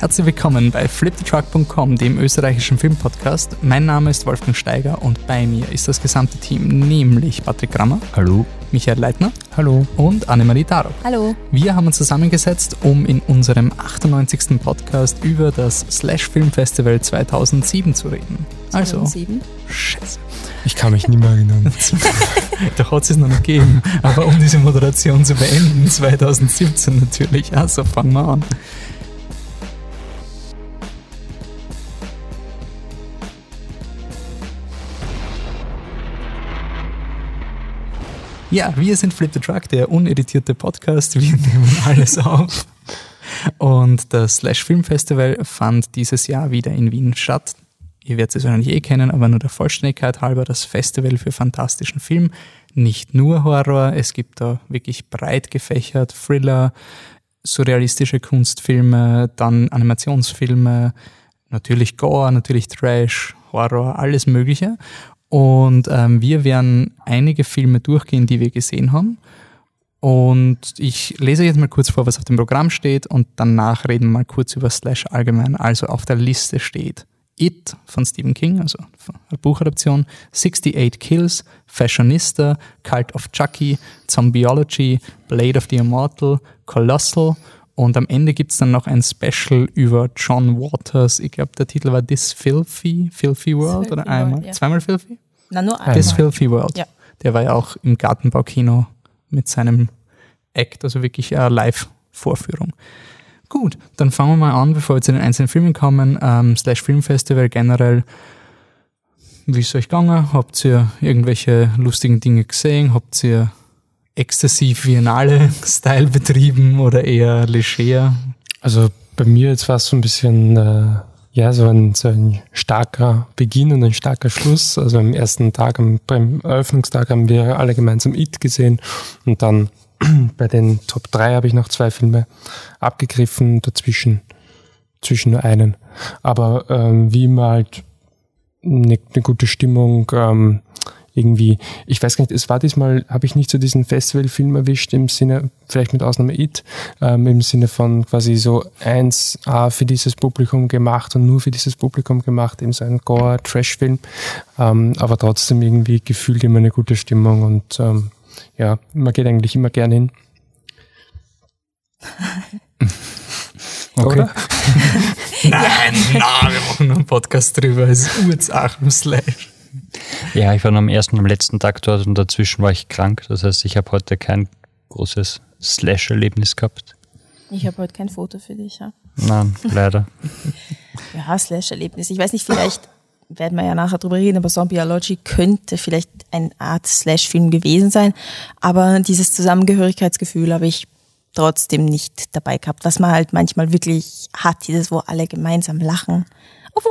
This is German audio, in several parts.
Herzlich willkommen bei flipthetruck.com, dem österreichischen Filmpodcast. Mein Name ist Wolfgang Steiger und bei mir ist das gesamte Team, nämlich Patrick Grammer. Hallo. Michael Leitner. Hallo. Und Annemarie Darob. Hallo. Wir haben uns zusammengesetzt, um in unserem 98. Podcast über das Slash Film Festival 2007 zu reden. Also, 2007? Scheiße. Ich kann mich nicht mehr erinnern. da hat es noch nicht gegeben. Aber um diese Moderation zu beenden, 2017 natürlich. Also fangen wir an. Ja, wir sind Flip the Truck, der uneditierte Podcast. Wir nehmen alles auf. Und das Slash Film Festival fand dieses Jahr wieder in Wien statt. Ihr werdet es wahrscheinlich eh kennen, aber nur der Vollständigkeit halber das Festival für fantastischen Film. Nicht nur Horror, es gibt da wirklich breit gefächert Thriller, surrealistische Kunstfilme, dann Animationsfilme, natürlich Gore, natürlich Trash, Horror, alles Mögliche. Und ähm, wir werden einige Filme durchgehen, die wir gesehen haben. Und ich lese jetzt mal kurz vor, was auf dem Programm steht und danach reden wir mal kurz über Slash allgemein. Also auf der Liste steht It von Stephen King, also Buchadaption, 68 Kills, Fashionista, Cult of Chucky, Zombieology, Blade of the Immortal, Colossal und am Ende gibt es dann noch ein Special über John Waters. Ich glaube, der Titel war This Filthy, Filthy World Filthy oder einmal? World, ja. Zweimal Filthy? Na, nur einmal. This Filthy World. Ja. Der war ja auch im Gartenbaukino mit seinem Act, also wirklich eine Live-Vorführung. Gut, dann fangen wir mal an, bevor wir zu den einzelnen Filmen kommen. Ähm, Slash Film Festival generell. Wie ist es euch gegangen? Habt ihr irgendwelche lustigen Dinge gesehen? Habt ihr exzessiv Biennale-Style betrieben oder eher leger? Also bei mir jetzt war es so ein bisschen, äh, ja, so ein, so ein starker Beginn und ein starker Schluss. Also am ersten Tag, am, beim Eröffnungstag haben wir alle gemeinsam It gesehen und dann bei den Top 3 habe ich noch zwei Filme abgegriffen, dazwischen zwischen nur einen. Aber ähm, wie immer halt eine, eine gute Stimmung, ähm, irgendwie, ich weiß gar nicht, es war diesmal, habe ich nicht so diesen Festivalfilm erwischt im Sinne, vielleicht mit Ausnahme It, ähm, im Sinne von quasi so 1A für dieses Publikum gemacht und nur für dieses Publikum gemacht, eben so ein Gore-Trash-Film, ähm, aber trotzdem irgendwie gefühlt immer eine gute Stimmung und ähm, ja, man geht eigentlich immer gern hin. Okay. Nein, nein, wir machen noch einen Podcast drüber. Es ist Urzach im Slash. Ja, ich war nur am ersten und am letzten Tag dort und dazwischen war ich krank. Das heißt, ich habe heute kein großes Slash-Erlebnis gehabt. Ich habe heute kein Foto für dich. Ja, Nein, leider. ja Slash-Erlebnis. Ich weiß nicht, vielleicht werden wir ja nachher drüber reden, aber Zombieology könnte vielleicht eine Art Slash-Film gewesen sein. Aber dieses Zusammengehörigkeitsgefühl habe ich trotzdem nicht dabei gehabt, was man halt manchmal wirklich hat, dieses, wo alle gemeinsam lachen. Obwohl,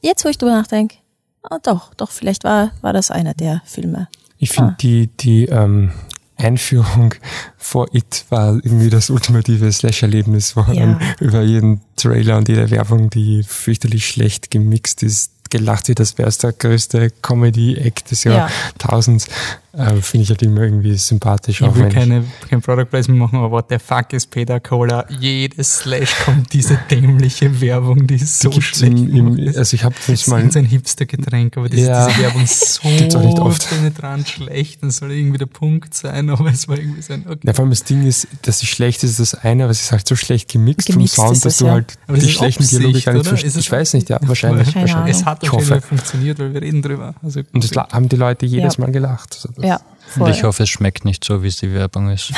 jetzt wo ich drüber nachdenke, ah, doch, doch, vielleicht war, war das einer der Filme. Ich finde Ah. die, die ähm, Einführung vor It war irgendwie das ultimative Slash-Erlebnis, wo Ja. dann über jeden Trailer und jede Werbung, die fürchterlich schlecht gemixt ist, gelacht wird, das wäre der größte Comedy-Act des Ja. Jahrtausends. Äh, finde ich halt immer irgendwie sympathisch. Ich auch will keine, kein Product Placement machen, aber what the fuck ist Peter Cola? Jedes Slash kommt diese dämliche Werbung, die ist so gibt's schlecht. im, im, also ich habe Das das mal ist ein Hipster-Getränk, aber das, Ja. diese Werbung ist Gibt's auch nicht so oft. penetrant schlecht. Das soll irgendwie der Punkt sein, aber es war irgendwie so ein, okay. Ja, vor allem das Ding ist, dass sie schlecht ist, das eine, aber es ist halt so schlecht gemixt, Gemixt vom Sound, ist dass du ja. halt Aber das die schlechten Absicht, Dialoge gar nicht verstehst. Ich weiß nicht, ja, wahrscheinlich. Wahrscheinlich. Es hat auf jeden Fall funktioniert, weil wir reden drüber. Also, Und das haben die Leute jedes Ja. Mal gelacht. Ja, Und voll. ich hoffe, es schmeckt nicht so, wie es die Werbung ist.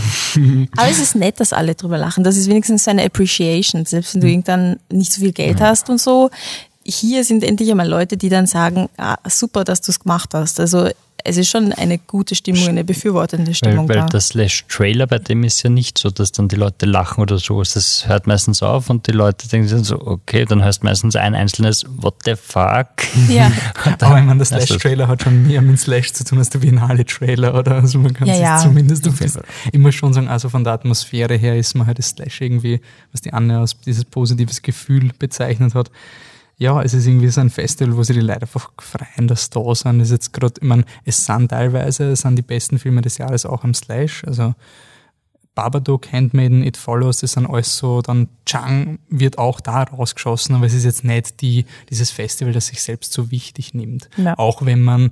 Aber es ist nett, dass alle drüber lachen. Das ist wenigstens so eine Appreciation, selbst wenn du irgendwann nicht so viel Geld hast und so. Hier sind endlich einmal Leute, die dann sagen, ah, super, dass du es gemacht hast. Also es ist schon eine gute Stimmung, eine befürwortende Weil, Stimmung weil da. der Slash-Trailer bei dem ist ja nicht so, dass dann die Leute lachen oder so. Das hört meistens auf und die Leute denken sich so, okay, dann hörst meistens ein einzelnes What the fuck? Ja, aber ich meine, der Also- Slash-Trailer hat schon mehr mit Slash zu tun als der Biennale-Trailer, oder? Also man kann Ja, sich ja. zumindest auf immer schon sagen, also von der Atmosphäre her ist man halt das Slash irgendwie, was die Anne als dieses positives Gefühl bezeichnet hat. Ja, es ist irgendwie so ein Festival, wo sich die Leute einfach freuen, dass da sind. Es ist jetzt gerade, ich meine, es sind teilweise, es sind die besten Filme des Jahres auch am Slash, also Babadook, Handmaiden, It Follows, das sind alles so, dann Chang wird auch da rausgeschossen, aber es ist jetzt nicht die, dieses Festival, das sich selbst so wichtig nimmt. Ja. Auch wenn man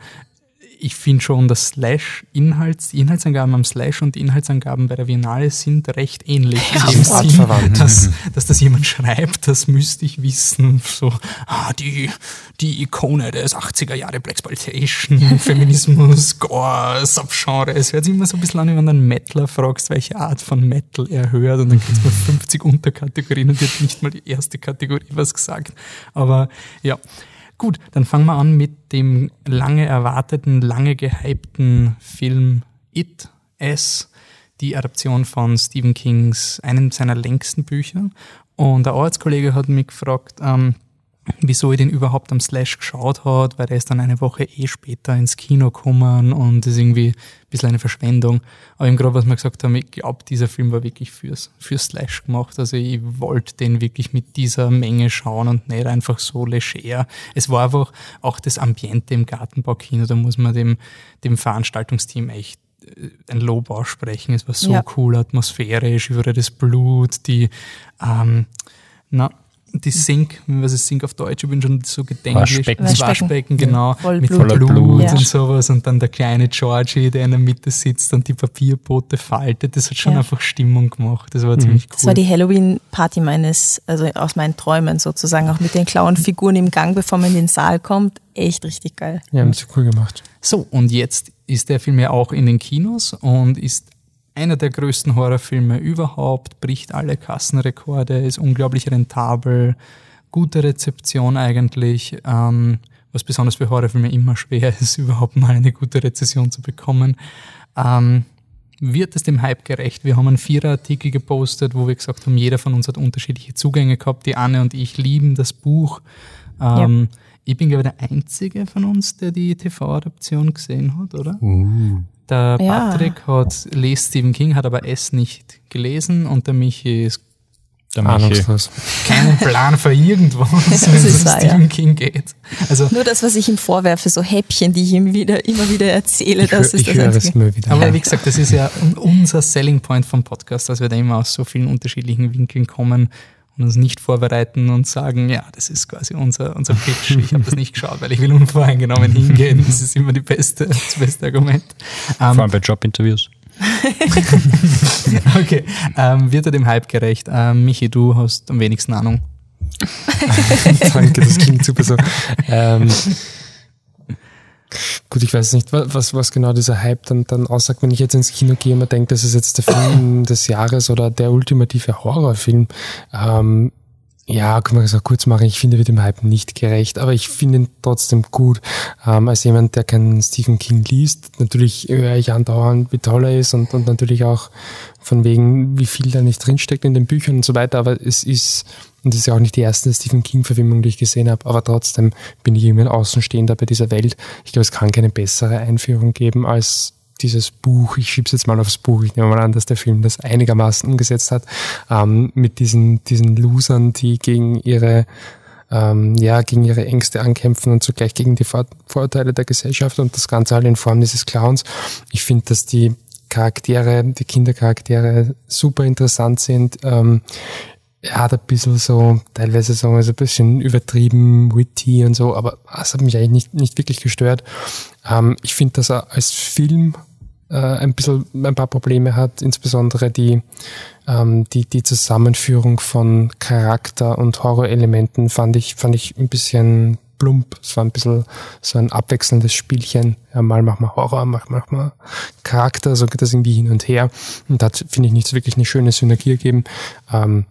ich finde schon, dass Slash Inhalts, die Inhaltsangaben am Slash und die Inhaltsangaben bei der Biennale sind recht ähnlich. Ja, sind Sinn, artverwandt. dass, dass das jemand schreibt, das müsste ich wissen. So, ah, die, die Ikone des 80er Jahre Blaxploitation, Feminismus, Gore, Subgenre. Es hört sich immer so ein bisschen an, wenn du einen Metaler fragst, welche Art von Metal er hört und dann kriegst du mal 50 Unterkategorien und hat nicht mal die erste Kategorie was gesagt. Aber ja, Gut, dann fangen wir an mit dem lange erwarteten, lange gehypten Film It, S, die Adaption von Stephen Kings, einem seiner längsten Bücher. Und der Arbeitskollege hat mich gefragt, ähm, wieso ich den überhaupt am Slash geschaut hat, weil der ist dann eine Woche eh später ins Kino gekommen und das ist irgendwie ein bisschen eine Verschwendung. Aber eben gerade, was wir gesagt haben, ich glaube, dieser Film war wirklich fürs, fürs Slash gemacht. Also ich wollte den wirklich mit dieser Menge schauen und nicht einfach so leger. Es war einfach auch das Ambiente im Gartenbaukino, da muss man dem, dem Veranstaltungsteam echt äh, ein Lob aussprechen. Es war so Ja. cool, atmosphärisch, überall das Blut, die, ähm, na, die Sink, was ist Sink auf Deutsch? Ich bin schon so gedenklich. Waschbecken. Das Waschbecken. Waschbecken, genau. Voll mit Blut. Blut, Blut. Ja. und sowas. Und dann der kleine Georgie, der in der Mitte sitzt und die Papierboote faltet. Das hat schon Ja. einfach Stimmung gemacht. Das war ziemlich cool. Das war die Halloween-Party meines, also aus meinen Träumen sozusagen, auch mit den Clown-Figuren im Gang, bevor man in den Saal kommt. Echt richtig geil. Ja, haben sie cool gemacht. So, und jetzt ist der Film ja auch in den Kinos und ist einer der größten Horrorfilme überhaupt, bricht alle Kassenrekorde, ist unglaublich rentabel, gute Rezeption eigentlich, ähm, was besonders für Horrorfilme immer schwer ist, überhaupt mal eine gute Rezession zu bekommen. Ähm, wird es dem Hype gerecht? Wir haben einen Vierer-Artikel gepostet, wo wir gesagt haben, jeder von uns hat unterschiedliche Zugänge gehabt. Die Anne und ich lieben das Buch. Ähm, Ich bin, glaube ich, der Einzige von uns, der die TV-Adaption gesehen hat, oder? Der Ja. Patrick hat lest Stephen King, hat aber es nicht gelesen und der Michi ist Der Michi. Ahnungslos. keinen Plan für irgendwas, wenn es um wahr, Stephen King geht. Also, Nur das, was ich ihm vorwerfe, so Häppchen, die ich ihm wieder, immer wieder erzähle, Ich, das hör, ist ich das höre es mir wieder. aber wie gesagt, das ist ja un- unser Selling Point vom Podcast, dass wir da immer aus so vielen unterschiedlichen Winkeln kommen und uns nicht vorbereiten und sagen, ja, das ist quasi unser, unser Pitch. Ich habe das nicht geschaut, weil ich will unvoreingenommen hingehen. Das ist immer die beste, das beste Argument. Ähm, Vor allem bei Jobinterviews. Okay, ähm, wird er dem Hype gerecht? Ähm, Michi, du hast am wenigsten Ahnung. Danke, das klingt super so. Ähm, gut, ich weiß nicht, wa- was, was genau dieser Hype dann, dann aussagt, wenn ich jetzt ins Kino gehe und denke, das ist jetzt der Film des Jahres oder der ultimative Horrorfilm. Ähm, ja, kann man so kurz machen, ich finde, wird dem Hype nicht gerecht, aber ich finde ihn trotzdem gut. Ähm, als jemand, der keinen Stephen King liest, natürlich höre ich andauernd, wie toll er ist und, und natürlich auch von wegen, wie viel da nicht drinsteckt in den Büchern und so weiter, aber es ist, und das ist ja auch nicht die erste Stephen King-Verfilmung, die ich gesehen habe, aber trotzdem bin ich irgendwie ein Außenstehender bei dieser Welt. Ich glaube, es kann keine bessere Einführung geben als dieses Buch, ich schieb's jetzt mal aufs Buch, ich nehme mal an, dass der Film das einigermaßen umgesetzt hat, ähm, mit diesen, diesen Losern, die gegen ihre ähm, ja, gegen ihre Ängste ankämpfen und zugleich gegen die Vor Vorurteile der Gesellschaft und das Ganze halt in Form dieses Clowns. Ich finde, dass die Charaktere, die Kindercharaktere super interessant sind. Ähm, er hat ein bisschen so, teilweise so ein bisschen übertrieben, witty und so, aber es hat mich eigentlich nicht, nicht wirklich gestört. Ähm, ich finde, dass er als Film äh, ein bisschen ein paar Probleme hat, insbesondere die, ähm, die, die Zusammenführung von Charakter und Horrorelementen fand ich, fand ich ein bisschen plump. Es war ein bisschen so ein abwechselndes Spielchen. Ja, mal machen wir Horror, mal machen wir Charakter, so geht das irgendwie hin und her. Und da finde ich, nicht wirklich eine schöne Synergie ergeben. Ähm,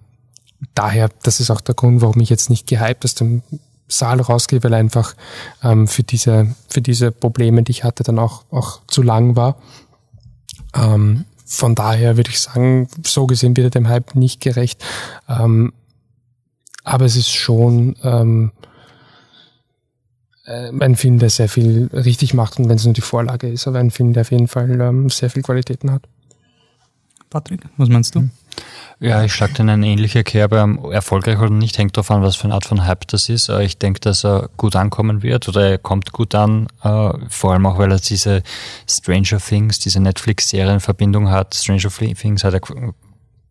daher, das ist auch der Grund, warum ich jetzt nicht gehypt aus dem Saal rausgehe, weil einfach ähm, für diese für diese Probleme, die ich hatte, dann auch auch zu lang war. Ähm, von daher würde ich sagen, so gesehen wird er dem Hype nicht gerecht. Ähm, aber es ist schon ähm, äh, ein Film, der sehr viel richtig macht und wenn es nur die Vorlage ist, aber ein Film, der auf jeden Fall ähm, sehr viel Qualitäten hat. Patrick, was meinst du? Ja, ich schlage in eine ähnliche Kerbe. Erfolgreich oder nicht, hängt davon an, was für eine Art von Hype das ist. Ich denke, dass er gut ankommen wird oder er kommt gut an, äh, vor allem auch, weil er diese Stranger Things, diese Netflix-Serienverbindung hat. Stranger Things hat er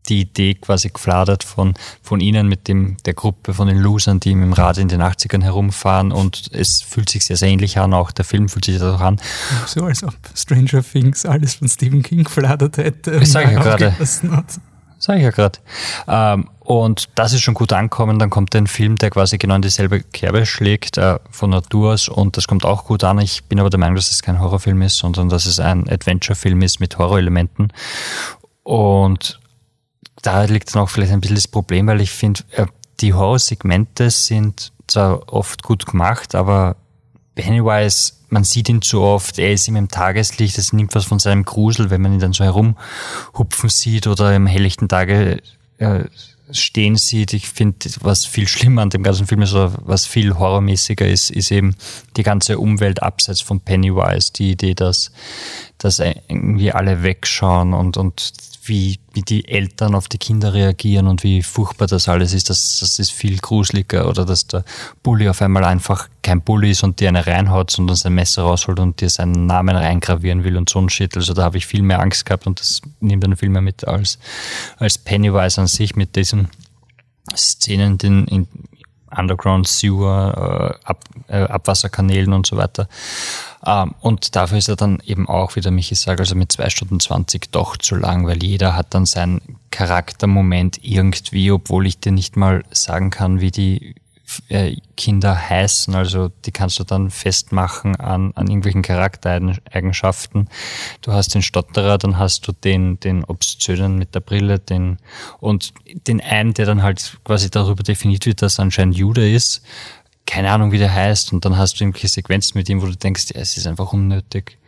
die Idee quasi gefladert von, von ihnen mit dem, der Gruppe von den Losern, die dem Rad in den 80ern herumfahren und es fühlt sich sehr, sehr ähnlich an, auch der Film fühlt sich das auch an. So als ob Stranger Things alles von Stephen King gefladert hätte. Ich sage ja gerade. Sag ich ja gerade. Ähm, und das ist schon gut ankommen. Dann kommt ein Film, der quasi genau in dieselbe Kerbe schlägt, äh, von Natur aus. Und das kommt auch gut an. Ich bin aber der Meinung, dass es kein Horrorfilm ist, sondern dass es ein Adventure-Film ist mit Horrorelementen. Und da liegt dann auch vielleicht ein bisschen das Problem, weil ich finde, äh, die Horrorsegmente sind zwar oft gut gemacht, aber Pennywise, man sieht ihn zu oft, er ist immer im Tageslicht, es nimmt was von seinem Grusel, wenn man ihn dann so herumhupfen sieht oder im helllichten Tage äh, stehen sieht. Ich finde, was viel schlimmer an dem ganzen Film ist, oder was viel horrormäßiger ist, ist eben die ganze Umwelt abseits von Pennywise. Die Idee, dass, dass irgendwie alle wegschauen und, und wie, wie die Eltern auf die Kinder reagieren und wie furchtbar das alles ist, das, das ist viel gruseliger. Oder dass der Bully auf einmal einfach kein Bully ist und dir eine reinhaut, sondern sein Messer rausholt und dir seinen Namen reingravieren will und so ein Shit. Also da habe ich viel mehr Angst gehabt und das nimmt dann viel mehr mit als, als Pennywise an sich mit diesen Szenen in, in Underground Sewer, äh, Ab, äh, Abwasserkanälen und so weiter. Ähm, und dafür ist er dann eben auch, wie der Michi sagt, also mit zwei Stunden zwanzig doch zu lang, weil jeder hat dann seinen Charaktermoment irgendwie, obwohl ich dir nicht mal sagen kann, wie die äh, Kinder heißen. Also die kannst du dann festmachen an, an irgendwelchen Charaktereigenschaften. Du hast den Stotterer, dann hast du den, den Obszönen mit der Brille, den und den einen, der dann halt quasi darüber definiert wird, dass er anscheinend Jude ist keine Ahnung, wie der heißt, und dann hast du irgendwelche Sequenzen mit ihm, wo du denkst, ja, es ist einfach unnötig.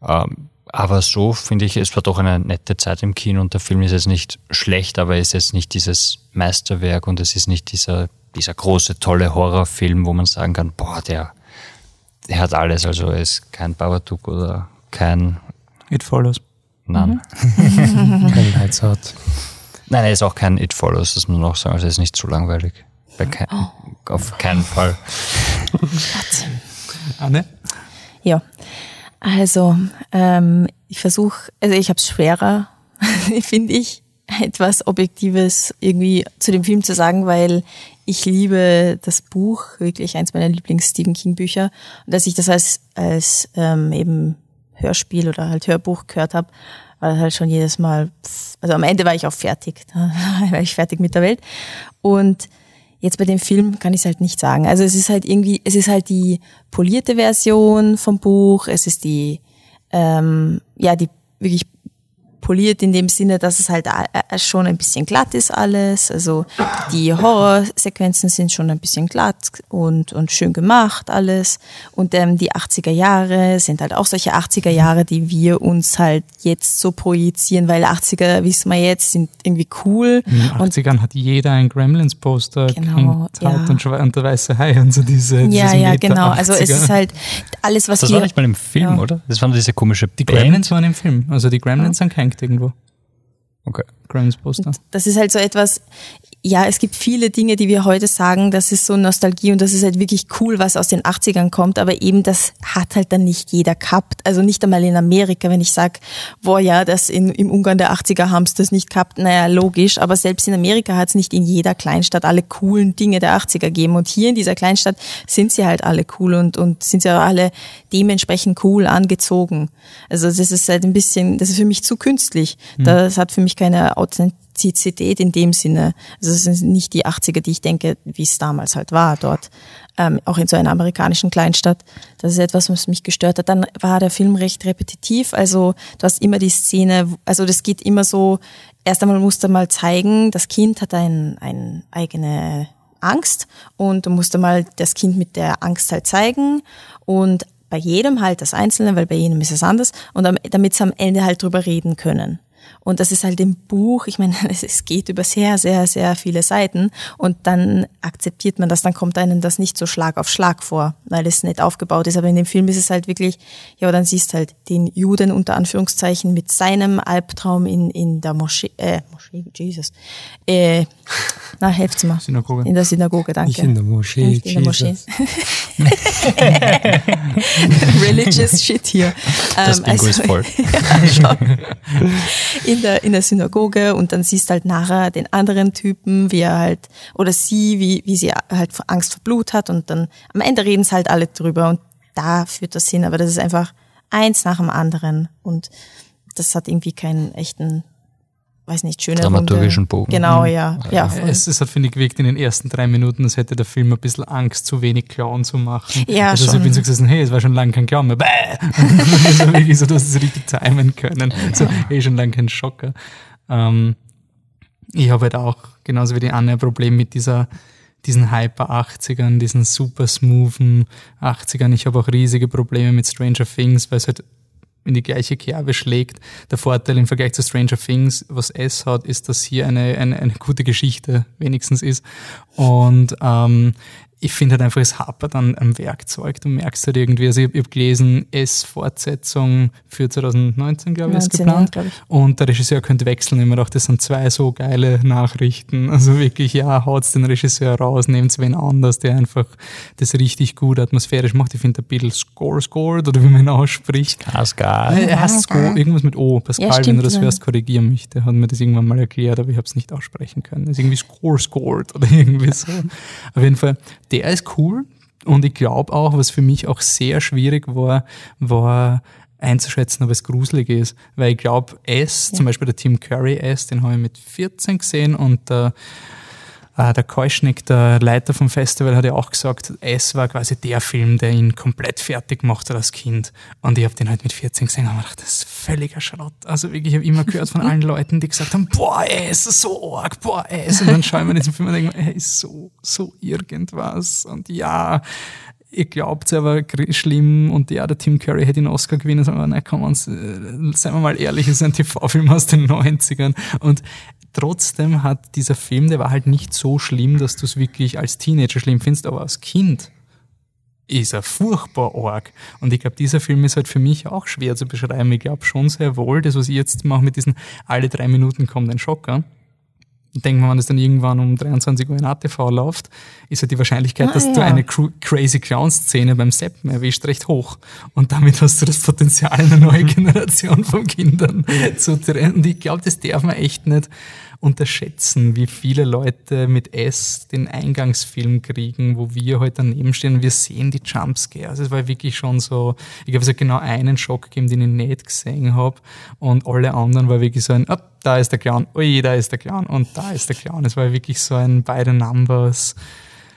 Ähm, aber so finde ich, es war doch eine nette Zeit im Kino und der Film ist jetzt nicht schlecht, aber er ist jetzt nicht dieses Meisterwerk und es ist nicht dieser, dieser große, tolle Horrorfilm, wo man sagen kann, boah, der, der hat alles. Also er ist kein Babadook oder kein It Follows. Nein. Mhm. kein Lights Out. Nein, er ist auch kein It Follows, das muss man auch sagen. Also er ist nicht zu langweilig. Kein, oh. Auf keinen Fall. Anne? Ja, also ähm, ich versuche, also ich habe es schwerer, finde ich, etwas Objektives irgendwie zu dem Film zu sagen, weil ich liebe das Buch, wirklich eins meiner Lieblings-Stephen King-Bücher. Und als ich das als, als ähm, eben Hörspiel oder halt Hörbuch gehört habe, war halt schon jedes Mal, also am Ende war ich auch fertig, da war ich fertig mit der Welt. Und Jetzt bei dem Film kann ich es halt nicht sagen. Also es ist halt irgendwie, es ist halt die polierte Version vom Buch, es ist die, ähm, ja, die wirklich poliert in dem Sinne, dass es halt äh, schon ein bisschen glatt ist alles. Also die Horrorsequenzen sind schon ein bisschen glatt und, und schön gemacht alles. Und ähm, die 80er Jahre sind halt auch solche 80er Jahre, die wir uns halt jetzt so projizieren, weil 80er, wissen wir jetzt, sind irgendwie cool. In den 80ern hat jeder ein Gremlins-Poster genau, ja. und, und der weiße Hai und so diese Ja, ja, genau. Also es ist halt alles, was Das war nicht mal im Film, ja. oder? Das waren diese komische Die Gremlins waren im Film. Also die Gremlins ja. sind kein gehängt irgendwo. Okay. Grimes Poster. Das ist halt so etwas, ja, es gibt viele Dinge, die wir heute sagen, das ist so Nostalgie und das ist halt wirklich cool, was aus den 80ern kommt, aber eben das hat halt dann nicht jeder gehabt. Also nicht einmal in Amerika, wenn ich sage, boah ja, das in, im Ungarn der 80er haben es das nicht gehabt, naja, logisch, aber selbst in Amerika hat es nicht in jeder Kleinstadt alle coolen Dinge der 80er gegeben und hier in dieser Kleinstadt sind sie halt alle cool und, und sind sie auch alle dementsprechend cool angezogen. Also das ist halt ein bisschen, das ist für mich zu künstlich. Mhm. Das hat für mich keine Authentizität in dem Sinne. Also es sind nicht die 80er, die ich denke, wie es damals halt war dort, ähm, auch in so einer amerikanischen Kleinstadt. Das ist etwas, was mich gestört hat. Dann war der Film recht repetitiv. Also du hast immer die Szene, also das geht immer so, erst einmal musst du mal zeigen, das Kind hat ein, ein eigene Angst und du musst mal das Kind mit der Angst halt zeigen und bei jedem halt das Einzelne, weil bei jedem ist es anders und damit sie am Ende halt drüber reden können. Und das ist halt im Buch, ich meine, es geht über sehr, sehr, sehr viele Seiten und dann akzeptiert man das, dann kommt einem das nicht so Schlag auf Schlag vor, weil es nicht aufgebaut ist. Aber in dem Film ist es halt wirklich, ja, dann siehst halt den Juden unter Anführungszeichen mit seinem Albtraum in, in der Moschee, äh, Moschee, Jesus, äh, na, helft's mal. Synagoge. In der Synagoge, danke. Nicht in der Moschee. Nicht in der Moschee. Jesus. Religious shit hier. Das Ähm, Bingo ist voll. ja. In, der, in der Synagoge und dann siehst halt nachher den anderen Typen, wie er halt, oder sie, wie, wie sie halt Angst vor Blut hat und dann am Ende reden es halt alle drüber und da führt das hin, aber das ist einfach eins nach dem anderen und das hat irgendwie keinen echten, weiß nicht, schöne Dramaturgischen Runde. Bogen. Genau, ja. ja voll. Es, es hat, finde ich, gewirkt in den ersten drei Minuten, als hätte der Film ein bisschen Angst, zu wenig Clown zu machen. Ja, also schon. ich bin so gesessen, hey, es war schon lange kein Clown mehr. Bäh! also wirklich so, du hast es richtig timen können. So, hey, schon lange kein Schocker. Ähm, ich habe halt auch, genauso wie die Anne, ein Problem mit dieser diesen Hyper 80ern, diesen super smoothen 80ern. Ich habe auch riesige Probleme mit Stranger Things, weil es halt in die gleiche Kerbe schlägt. Der Vorteil im Vergleich zu Stranger Things, was es hat, ist, dass hier eine, eine, eine gute Geschichte wenigstens ist. Und ähm, ich finde halt einfach, es hapert an am Werkzeug. Du merkst halt irgendwie, also ich habe hab gelesen, S-Fortsetzung für 2019, glaube ich, ist 19, geplant. ja, glaub ich. Und der Regisseur könnte wechseln. Ich mir gedacht, das sind zwei so geile Nachrichten. Also wirklich, ja, haut's den Regisseur raus, nehmt's wen anders, der einfach das richtig gut atmosphärisch macht. Ich finde, der Beatles Score Scored, oder wie man ihn ausspricht. Asgard. Er heißt Score, irgendwas mit O. Pascal, Ja, wenn du das hörst, korrigier mich. Der hat mir das irgendwann mal erklärt, aber ich habe es nicht aussprechen können. Das ist irgendwie Score Scored oder irgendwie so. Auf jeden Fall, der ist cool. Und ich glaube auch, was für mich auch sehr schwierig war, war einzuschätzen, ob es gruselig ist. Weil ich glaube, S, zum Beispiel der Tim Curry S, den habe ich mit 14 gesehen und äh, der Keuschnick, der Leiter vom Festival, hat ja auch gesagt, S war quasi der Film, der ihn komplett fertig gemacht hat als Kind. Und ich habe den halt mit 14 gesehen und habe gedacht, das ist völliger Schrott. Also wirklich, ich habe immer gehört von allen Leuten, die gesagt haben, boah, S ist so arg, boah, S. Und dann schaue ich mir diesen Film und denke mir, er ist so, so irgendwas. Und ja, ihr glaubt es aber schlimm und ja, der Tim Curry hätte den Oscar gewinnen, aber nein, komm, uns, äh, seien wir mal ehrlich, es ist ein TV-Film aus den 90ern und trotzdem hat dieser Film, der war halt nicht so schlimm, dass du es wirklich als Teenager schlimm findest, aber als Kind ist er furchtbar arg. Und ich glaube, dieser Film ist halt für mich auch schwer zu beschreiben. Ich glaube schon sehr wohl, das, was ich jetzt mache mit diesen alle drei Minuten kommt ein Schocker. Ich denke mal, wenn es dann irgendwann um 23 Uhr in ATV läuft, ist halt die Wahrscheinlichkeit, Ah, dass du ja. eine cru- crazy Clown-Szene beim Seppen erwischt, recht hoch. Und damit hast du das Potenzial, eine neue Generation von Kindern zu trennen. Und ich glaube, das darf man echt nicht unterschätzen, wie viele Leute mit S den Eingangsfilm kriegen, wo wir heute daneben stehen wir sehen die Jumpscares. Es war wirklich schon so, ich glaube, es hat genau einen Schock gegeben, den ich nicht gesehen habe und alle anderen war wirklich so ein, ah, da ist der Clown, ui, da ist der Clown und da ist der Clown. Es war wirklich so ein beide Numbers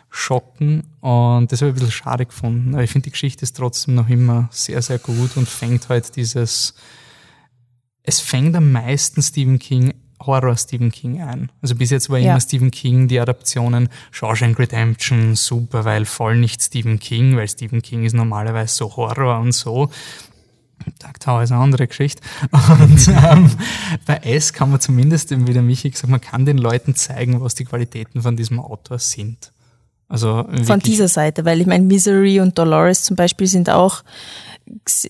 schocken und das habe ich ein bisschen schade gefunden. Aber ich finde, die Geschichte ist trotzdem noch immer sehr, sehr gut und fängt halt dieses, es fängt am meisten Stephen King Horror Stephen King ein. Also bis jetzt war Ja. immer Stephen King die Adaptionen Shawshank Redemption super, weil voll nicht Stephen King, weil Stephen King ist normalerweise so Horror und so. Dark Tower ist eine andere Geschichte. Und ähm, bei S kann man zumindest, wie der Michi gesagt, man kann den Leuten zeigen, was die Qualitäten von diesem Autor sind. Also Von dieser Seite, weil ich meine, Misery und Dolores zum Beispiel sind auch,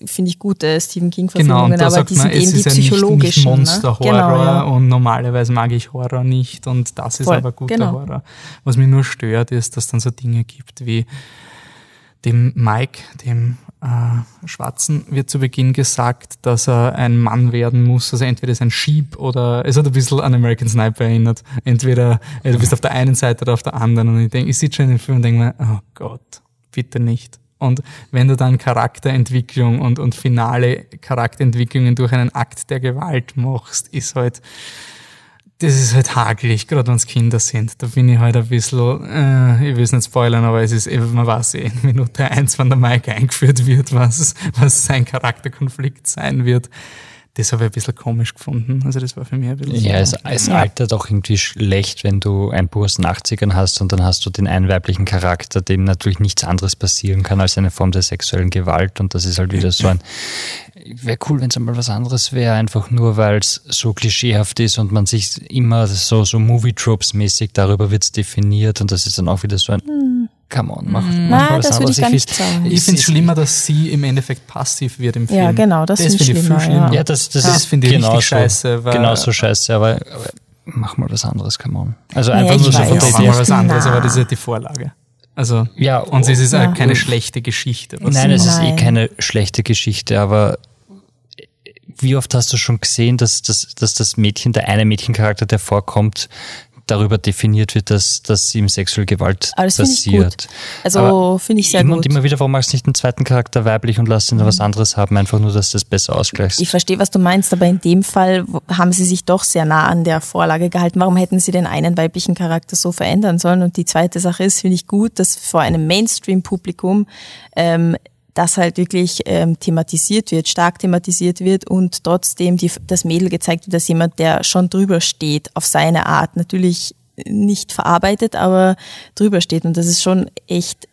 finde ich, gute Stephen Genau, King-Verfilmungen, und da aber sagt die man, sind es eben die ist ja nicht, nicht psychologischen. ne? Monster-Horror Genau, ja. und normalerweise mag ich Horror nicht und das ist Voll, aber guter genau. Horror. Was mich nur stört, ist, dass dann so Dinge gibt wie dem Mike, dem äh, Schwarzen, wird zu Beginn gesagt, dass er ein Mann werden muss. Also entweder ist er ein Sheep oder es hat ein bisschen an American Sniper erinnert. Entweder äh, du bist auf der einen Seite oder auf der anderen. Und ich denke, ich sitze schon in dem Film und denke mir, oh Gott, bitte nicht. Und wenn du dann Charakterentwicklung und, und finale Charakterentwicklungen durch einen Akt der Gewalt machst, ist halt, das ist halt hagelig, gerade wenn es Kinder sind. Da bin ich halt ein bisschen, äh, ich will es nicht spoilern, aber es ist eben, man weiß eh in Minute eins, wenn der Mike eingeführt wird, was, was sein Charakterkonflikt sein wird. Das habe ich ein bisschen komisch gefunden. Also das war für mich ein bisschen Ja, es, so. es altert auch irgendwie schlecht, wenn du ein Buch aus den 80ern hast und dann hast du den einen weiblichen Charakter, dem natürlich nichts anderes passieren kann als eine Form der sexuellen Gewalt und das ist halt wieder so ein wäre cool, wenn es einmal was anderes wäre, einfach nur, weil es so klischeehaft ist und man sich immer so, so Movie-Tropes-mäßig darüber wird's definiert und das ist dann auch wieder so ein. Come on, mach, mach Nein, mal was das anderes. ich. Ich finde es schlimmer, dass sie im Endeffekt passiv wird im Film. Ja, genau, das finde ich viel schlimmer, ja. Das, das, Das ist finde ich genauso, richtig scheiße, weil- genauso scheiße, aber, aber mach mal was anderes, come on. Also Ja, einfach nur so von der Idee. mal was anderes, aber das ist ja die Vorlage. Also, Ja, und es ist Ja. auch keine schlechte Geschichte. was Nein, es ist eh keine schlechte Geschichte, aber wie oft hast du schon gesehen, dass, dass, dass das Mädchen, der eine Mädchencharakter, der vorkommt, darüber definiert wird, dass, dass ihm sexuelle Gewalt ich passiert. Also finde ich sehr immer gut. und immer wieder, warum machst du nicht einen zweiten Charakter weiblich und lass ihn da was anderes haben, einfach nur, dass du das besser ausgleichst. Ich verstehe, was du meinst, aber in dem Fall haben sie sich doch sehr nah an der Vorlage gehalten. Warum hätten sie den einen weiblichen Charakter so verändern sollen? Und die zweite Sache ist, finde ich gut, dass vor einem Mainstream-Publikum ähm, das halt wirklich ähm, thematisiert wird, stark thematisiert wird und trotzdem die, das Mädel gezeigt wird als jemand, der schon drüber steht, auf seine Art. Natürlich nicht verarbeitet, aber drüber steht. Und das ist schon echt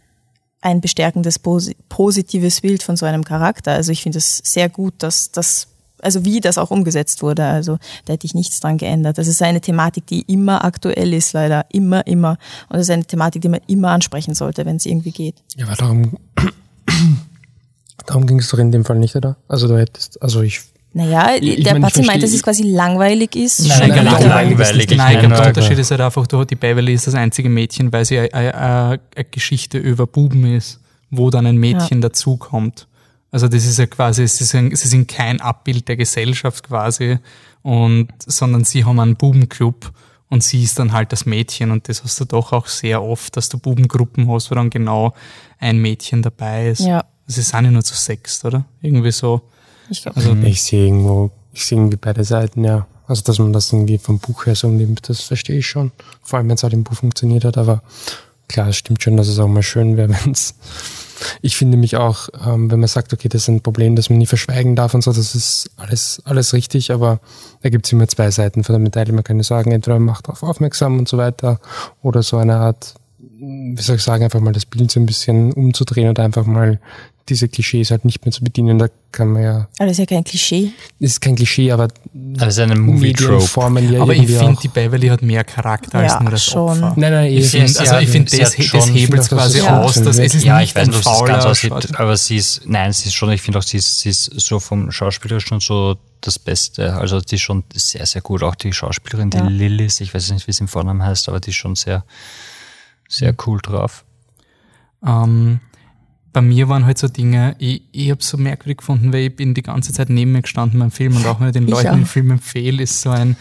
ein bestärkendes, posi- positives Bild von so einem Charakter. Also ich finde es sehr gut, dass das, also wie das auch umgesetzt wurde. Also da hätte ich nichts dran geändert. Das ist eine Thematik, die immer aktuell ist, leider. Immer, immer. Und das ist eine Thematik, die man immer ansprechen sollte, wenn es irgendwie geht. Ja, aber darum, darum ging es doch in dem Fall nicht, oder? Also du hättest, also ich, Naja, Ich der Patzi meint, dass es quasi langweilig ist. Nein, nein, nein, langweilig. Nein, ich glaube, der Unterschied ist halt einfach, du, die Beverly ist das einzige Mädchen, weil sie eine, eine, eine Geschichte über Buben ist, wo dann ein Mädchen dazukommt. Also das ist ja quasi, sie sind, sie sind kein Abbild der Gesellschaft quasi, und, sondern sie haben einen Bubenclub und sie ist dann halt das Mädchen und das hast du doch auch sehr oft, dass du Bubengruppen hast, wo dann genau ein Mädchen dabei ist. Ja. Sie sind ja nur zu sechst, oder? Irgendwie so. Ich glaub, Also, ich sehe irgendwo, ich sehe irgendwie beide Seiten, ja. Also dass man das irgendwie vom Buch her so nimmt, das verstehe ich schon. Vor allem, wenn es halt im Buch funktioniert hat, aber klar, es stimmt schon, dass es auch mal schön wäre, wenn es. Ich finde mich auch, ähm, wenn man sagt, okay, das ist ein Problem, das man nie verschweigen darf und so, das ist alles, alles richtig, aber da gibt es immer zwei Seiten von der Medaille. Man kann ja sagen, entweder man macht darauf aufmerksam und so weiter oder so eine Art, wie soll ich sagen, einfach mal das Bild so ein bisschen umzudrehen und einfach mal diese Klischees halt nicht mehr zu bedienen. Da kann man ja, aber das ist ja kein Klischee. es ist kein Klischee, aber Das ist eine Movie-Trope. Ja aber ich finde, die Beverly hat mehr Charakter als Ja, nur das schon. Opfer. Nein, nein, Ich finde, also ich finde, das, das schon- hebelt quasi dass es aus, dass es ist ja, nicht ich weiß sie es ganz fauler aussieht, aber sie ist, nein, sie ist schon, ich finde auch, sie ist, sie ist so vom Schauspieler schon so das Beste. Also die ist schon sehr, sehr gut. Auch die Schauspielerin, die Ja. Lillis, ich weiß nicht, wie sie im Vornamen heißt, aber die ist schon sehr, sehr cool drauf. Ähm, bei mir waren halt so Dinge, ich, ich habe so merkwürdig gefunden, weil ich bin die ganze Zeit neben mir gestanden beim Film und auch wenn ich den Leuten den Film empfehle, ist so ein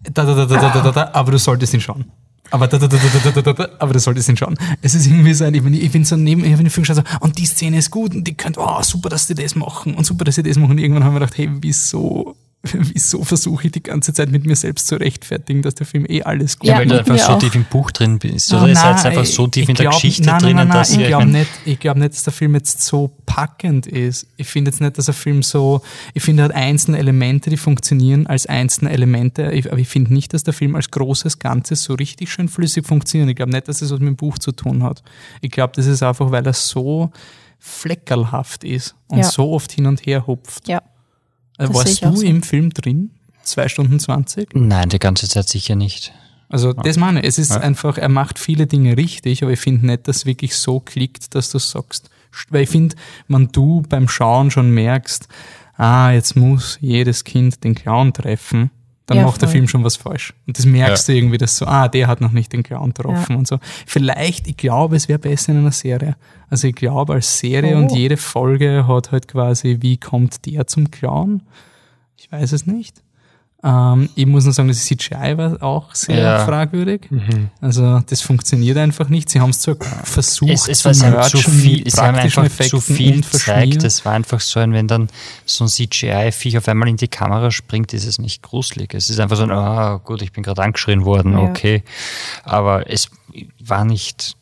da da da da da da da, da aber du solltest ihn schauen. Aber da, da, da, da, da, da, da, da, aber du solltest ihn schauen. Es ist irgendwie so ein, ich bin, ich bin so neben, ich habe den Film geschaut, so, und die Szene ist gut und die könnt, oh, super, dass die das machen und super, dass sie das machen. Und irgendwann haben wir gedacht, hey, wieso wieso versuche ich die ganze Zeit mit mir selbst zu rechtfertigen, dass der Film eh alles gut Ja, Ja, weil du einfach so auch. tief im Buch drin bist. Oder ihr nein, seid einfach so tief in der glaub- Geschichte nein, drinnen, nein, nein, dass ich glaube nicht, ich glaube nicht, dass der Film jetzt so packend ist. Ich finde jetzt nicht, dass der Film so, ich finde, er hat einzelne Elemente, die funktionieren als einzelne Elemente, ich, aber ich finde nicht, dass der Film als großes Ganzes so richtig schön flüssig funktioniert. Ich glaube nicht, dass das was mit dem Buch zu tun hat. Ich glaube, das ist einfach, weil er so fleckerlhaft ist und Ja. so oft hin und her hupft. Ja. Äh, das sehe warst du so. im Film drin? Zwei Stunden zwanzig? Nein, die ganze Zeit sicher nicht. Also das meine ich. Es ist Ja. einfach, er macht viele Dinge richtig, aber ich finde nicht, dass es wirklich so klickt, dass du sagst. Weil ich finde, man du beim Schauen schon merkst, ah, jetzt muss jedes Kind den Clown treffen, dann Ja, macht der voll. Film schon was falsch. Und das merkst du irgendwie, dass so, ah, der hat noch nicht den Clown getroffen Ja. und so. Vielleicht, ich glaube, es wäre besser in einer Serie. Also ich glaube, als Serie Oh. und jede Folge hat halt quasi, wie kommt der zum Clown? Ich weiß es nicht. Ähm, ich muss nur sagen, das CGI war auch sehr Ja. fragwürdig. Mhm. Also das funktioniert einfach nicht. Sie haben es zwar versucht Es, es zu war zu merchen viel, sie haben einfach zu Effekten viel und gezeigt. Es war einfach so ein, wenn dann so ein CGI-Viech auf einmal in die Kamera springt, ist es nicht gruselig. Es ist einfach so ein, ah, gut, ich bin gerade angeschrien worden, Ja. okay. Aber es war nicht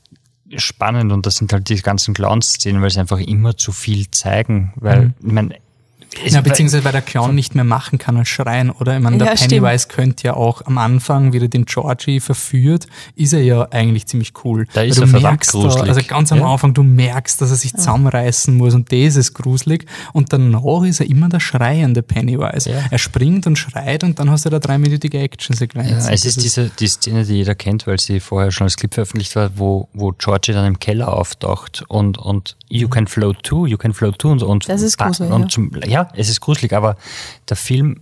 spannend und das sind halt die ganzen Clown-Szenen, weil sie einfach immer zu viel zeigen. Weil, Mhm. ich meine, ja, beziehungsweise weil der Clown nicht mehr machen kann als schreien, oder? Ich meine, der Ja, Pennywise könnte ja auch am Anfang, wie er den Georgie verführt, ist er ja eigentlich ziemlich cool. Da ist du er verdammt merkst da, gruselig. Also ganz am Ja. Anfang, du merkst, dass er sich zusammenreißen muss und das ist gruselig. Und danach ist er immer der schreiende Pennywise. Ja. Er springt und schreit und dann hast du da dreiminütige Actionsequenz. Ja, es Das ist diese die Szene, die jeder kennt, weil sie vorher schon als Clip veröffentlicht war, wo, wo Georgie dann im Keller auftaucht und, und you can float too, you can float too und, und, Das ist gruselig, und. Zum, ja, es ist gruselig, aber der Film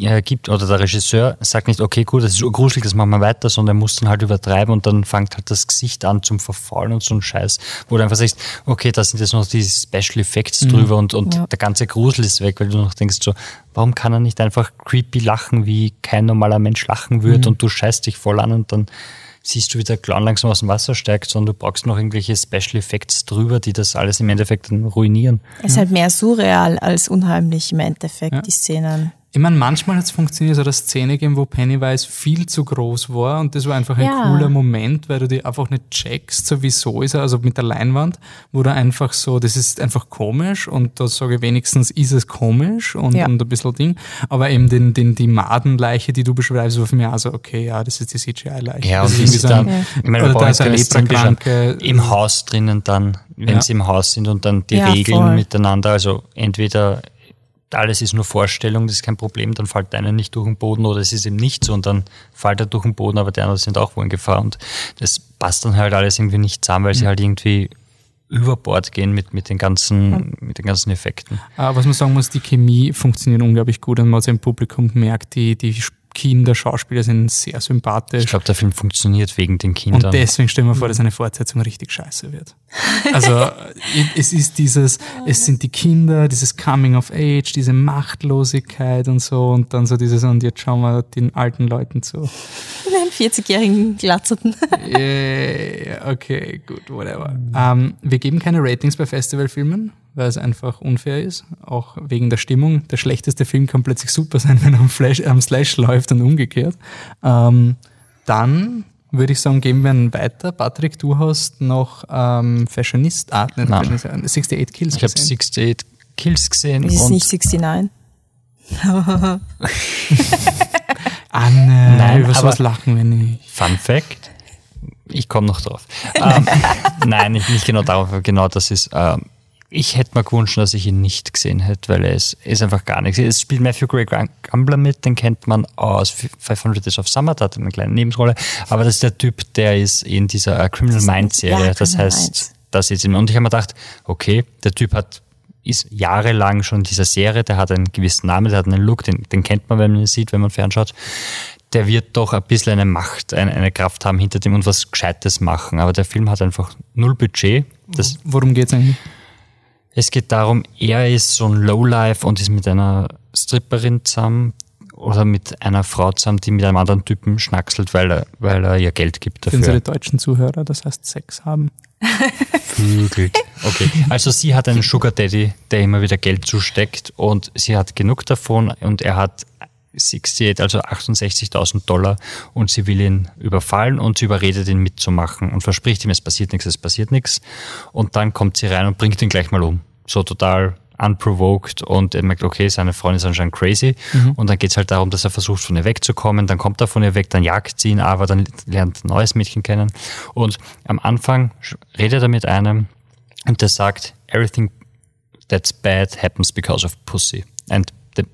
äh, gibt oder der Regisseur sagt nicht, okay, gut, das ist gruselig, das machen wir weiter, sondern er muss dann halt übertreiben und dann fängt halt das Gesicht an zum Verfallen und so ein Scheiß, wo du einfach sagst, okay, da sind jetzt noch die Special Effects drüber und, und Ja. der ganze Grusel ist weg, weil du noch denkst so, warum kann er nicht einfach creepy lachen, wie kein normaler Mensch lachen würde und du scheißt dich voll an und dann siehst du, wie der Clown langsam aus dem Wasser steigt, sondern du brauchst noch irgendwelche Special Effects drüber, die das alles im Endeffekt dann ruinieren. Es ist halt mehr surreal als unheimlich im Endeffekt, Ja. die Szenen. Ich meine, manchmal hat es funktioniert, so eine Szene gegeben, wo Pennywise viel zu groß war und das war einfach ein Ja. cooler Moment, weil du die einfach nicht checkst, so wieso ist er, also mit der Leinwand, wo du einfach so, das ist einfach komisch und da sage ich wenigstens, ist es komisch und, Ja. und ein bisschen Ding, aber eben den, den, die Madenleiche, die du beschreibst, war für mich also, okay, ja, das ist die CGI-Leiche. Ja, das und ist so ein- dann, ich meine, oder da ist eine. Leprakranke. im Haus drinnen dann, wenn Ja. sie im Haus sind und dann die Ja, Regeln voll. miteinander, also entweder alles ist nur Vorstellung, das ist kein Problem, dann fällt der eine nicht durch den Boden oder es ist eben nicht so und dann fällt er durch den Boden, aber die anderen sind auch wohl in Gefahr und das passt dann halt alles irgendwie nicht zusammen, weil sie halt irgendwie über Bord gehen mit, mit, den ganzen, mit den ganzen Effekten. Aber was man sagen muss, die Chemie funktioniert unglaublich gut und man hat im Publikum gemerkt, die, die Kinder, Schauspieler sind sehr sympathisch. Ich glaube, der Film funktioniert wegen den Kindern. Und deswegen stellen wir vor, dass eine Fortsetzung richtig scheiße wird. Also es ist dieses, es sind die Kinder, dieses Coming of Age, diese Machtlosigkeit und so und dann so dieses, und jetzt schauen wir den alten Leuten zu. Den 40-jährigen Glatzerten. Yeah, okay, gut, whatever. Ähm, wir geben keine Ratings bei Festivalfilmen, weil es einfach unfair ist, auch wegen der Stimmung. Der schlechteste Film kann plötzlich super sein, wenn er am, Flash, am Slash läuft und umgekehrt. Ähm, dann würde ich sagen, gehen wir einen weiter. Patrick, du hast noch ähm, Fashionist, ah, nicht Nein. Fashionist, 68 Kills ich habe gesehen. 68 Kills gesehen Ist es nicht 69? Anne, Nein, über sowas lachen wir nicht. Fun Fact, ich komme noch drauf. ähm, nein, nicht, nicht genau darauf, aber genau das ist. Ähm, ich hätte mir gewünscht, dass ich ihn nicht gesehen hätte, weil er ist, ist einfach gar nichts. Es spielt Matthew Gray Gumbler mit, den kennt man aus 500 Days of Summer, da hat er eine kleine Nebenrolle, aber das ist der Typ, der ist in dieser äh, Criminal Minds Serie, Ja, das heißt, Minds. das ist ihm. Und ich habe mir gedacht, okay, der Typ hat ist jahrelang schon in dieser Serie, der hat einen gewissen Namen, der hat einen Look, den, den kennt man, wenn man ihn sieht, wenn man fernschaut. Der wird doch ein bisschen eine Macht, eine, eine Kraft haben hinter dem und was Gescheites machen. Aber der Film hat einfach null Budget. Das, Worum geht's eigentlich? Es geht darum, er ist so ein Lowlife und ist mit einer Stripperin zusammen oder mit einer Frau zusammen, die mit einem anderen Typen schnackselt, weil er, weil er ihr Geld gibt Für dafür. unsere deutschen Zuhörer, das heißt Sex haben. Vögelt. Okay. Also sie hat einen Sugar Daddy, der immer wieder Geld zusteckt und sie hat genug davon und er hat 68, also 68.000 Dollar und sie will ihn überfallen und sie überredet ihn mitzumachen und verspricht ihm, es passiert nichts, es passiert nichts. Und dann kommt sie rein und bringt ihn gleich mal um. So total unprovoked und er merkt, okay, seine Freundin ist anscheinend crazy und dann geht's halt darum, dass er versucht von ihr wegzukommen, dann kommt er von ihr weg, dann jagt sie ihn, aber dann lernt ein neues Mädchen kennen und am Anfang redet er mit einem und der sagt, everything that's bad happens because of pussy. And the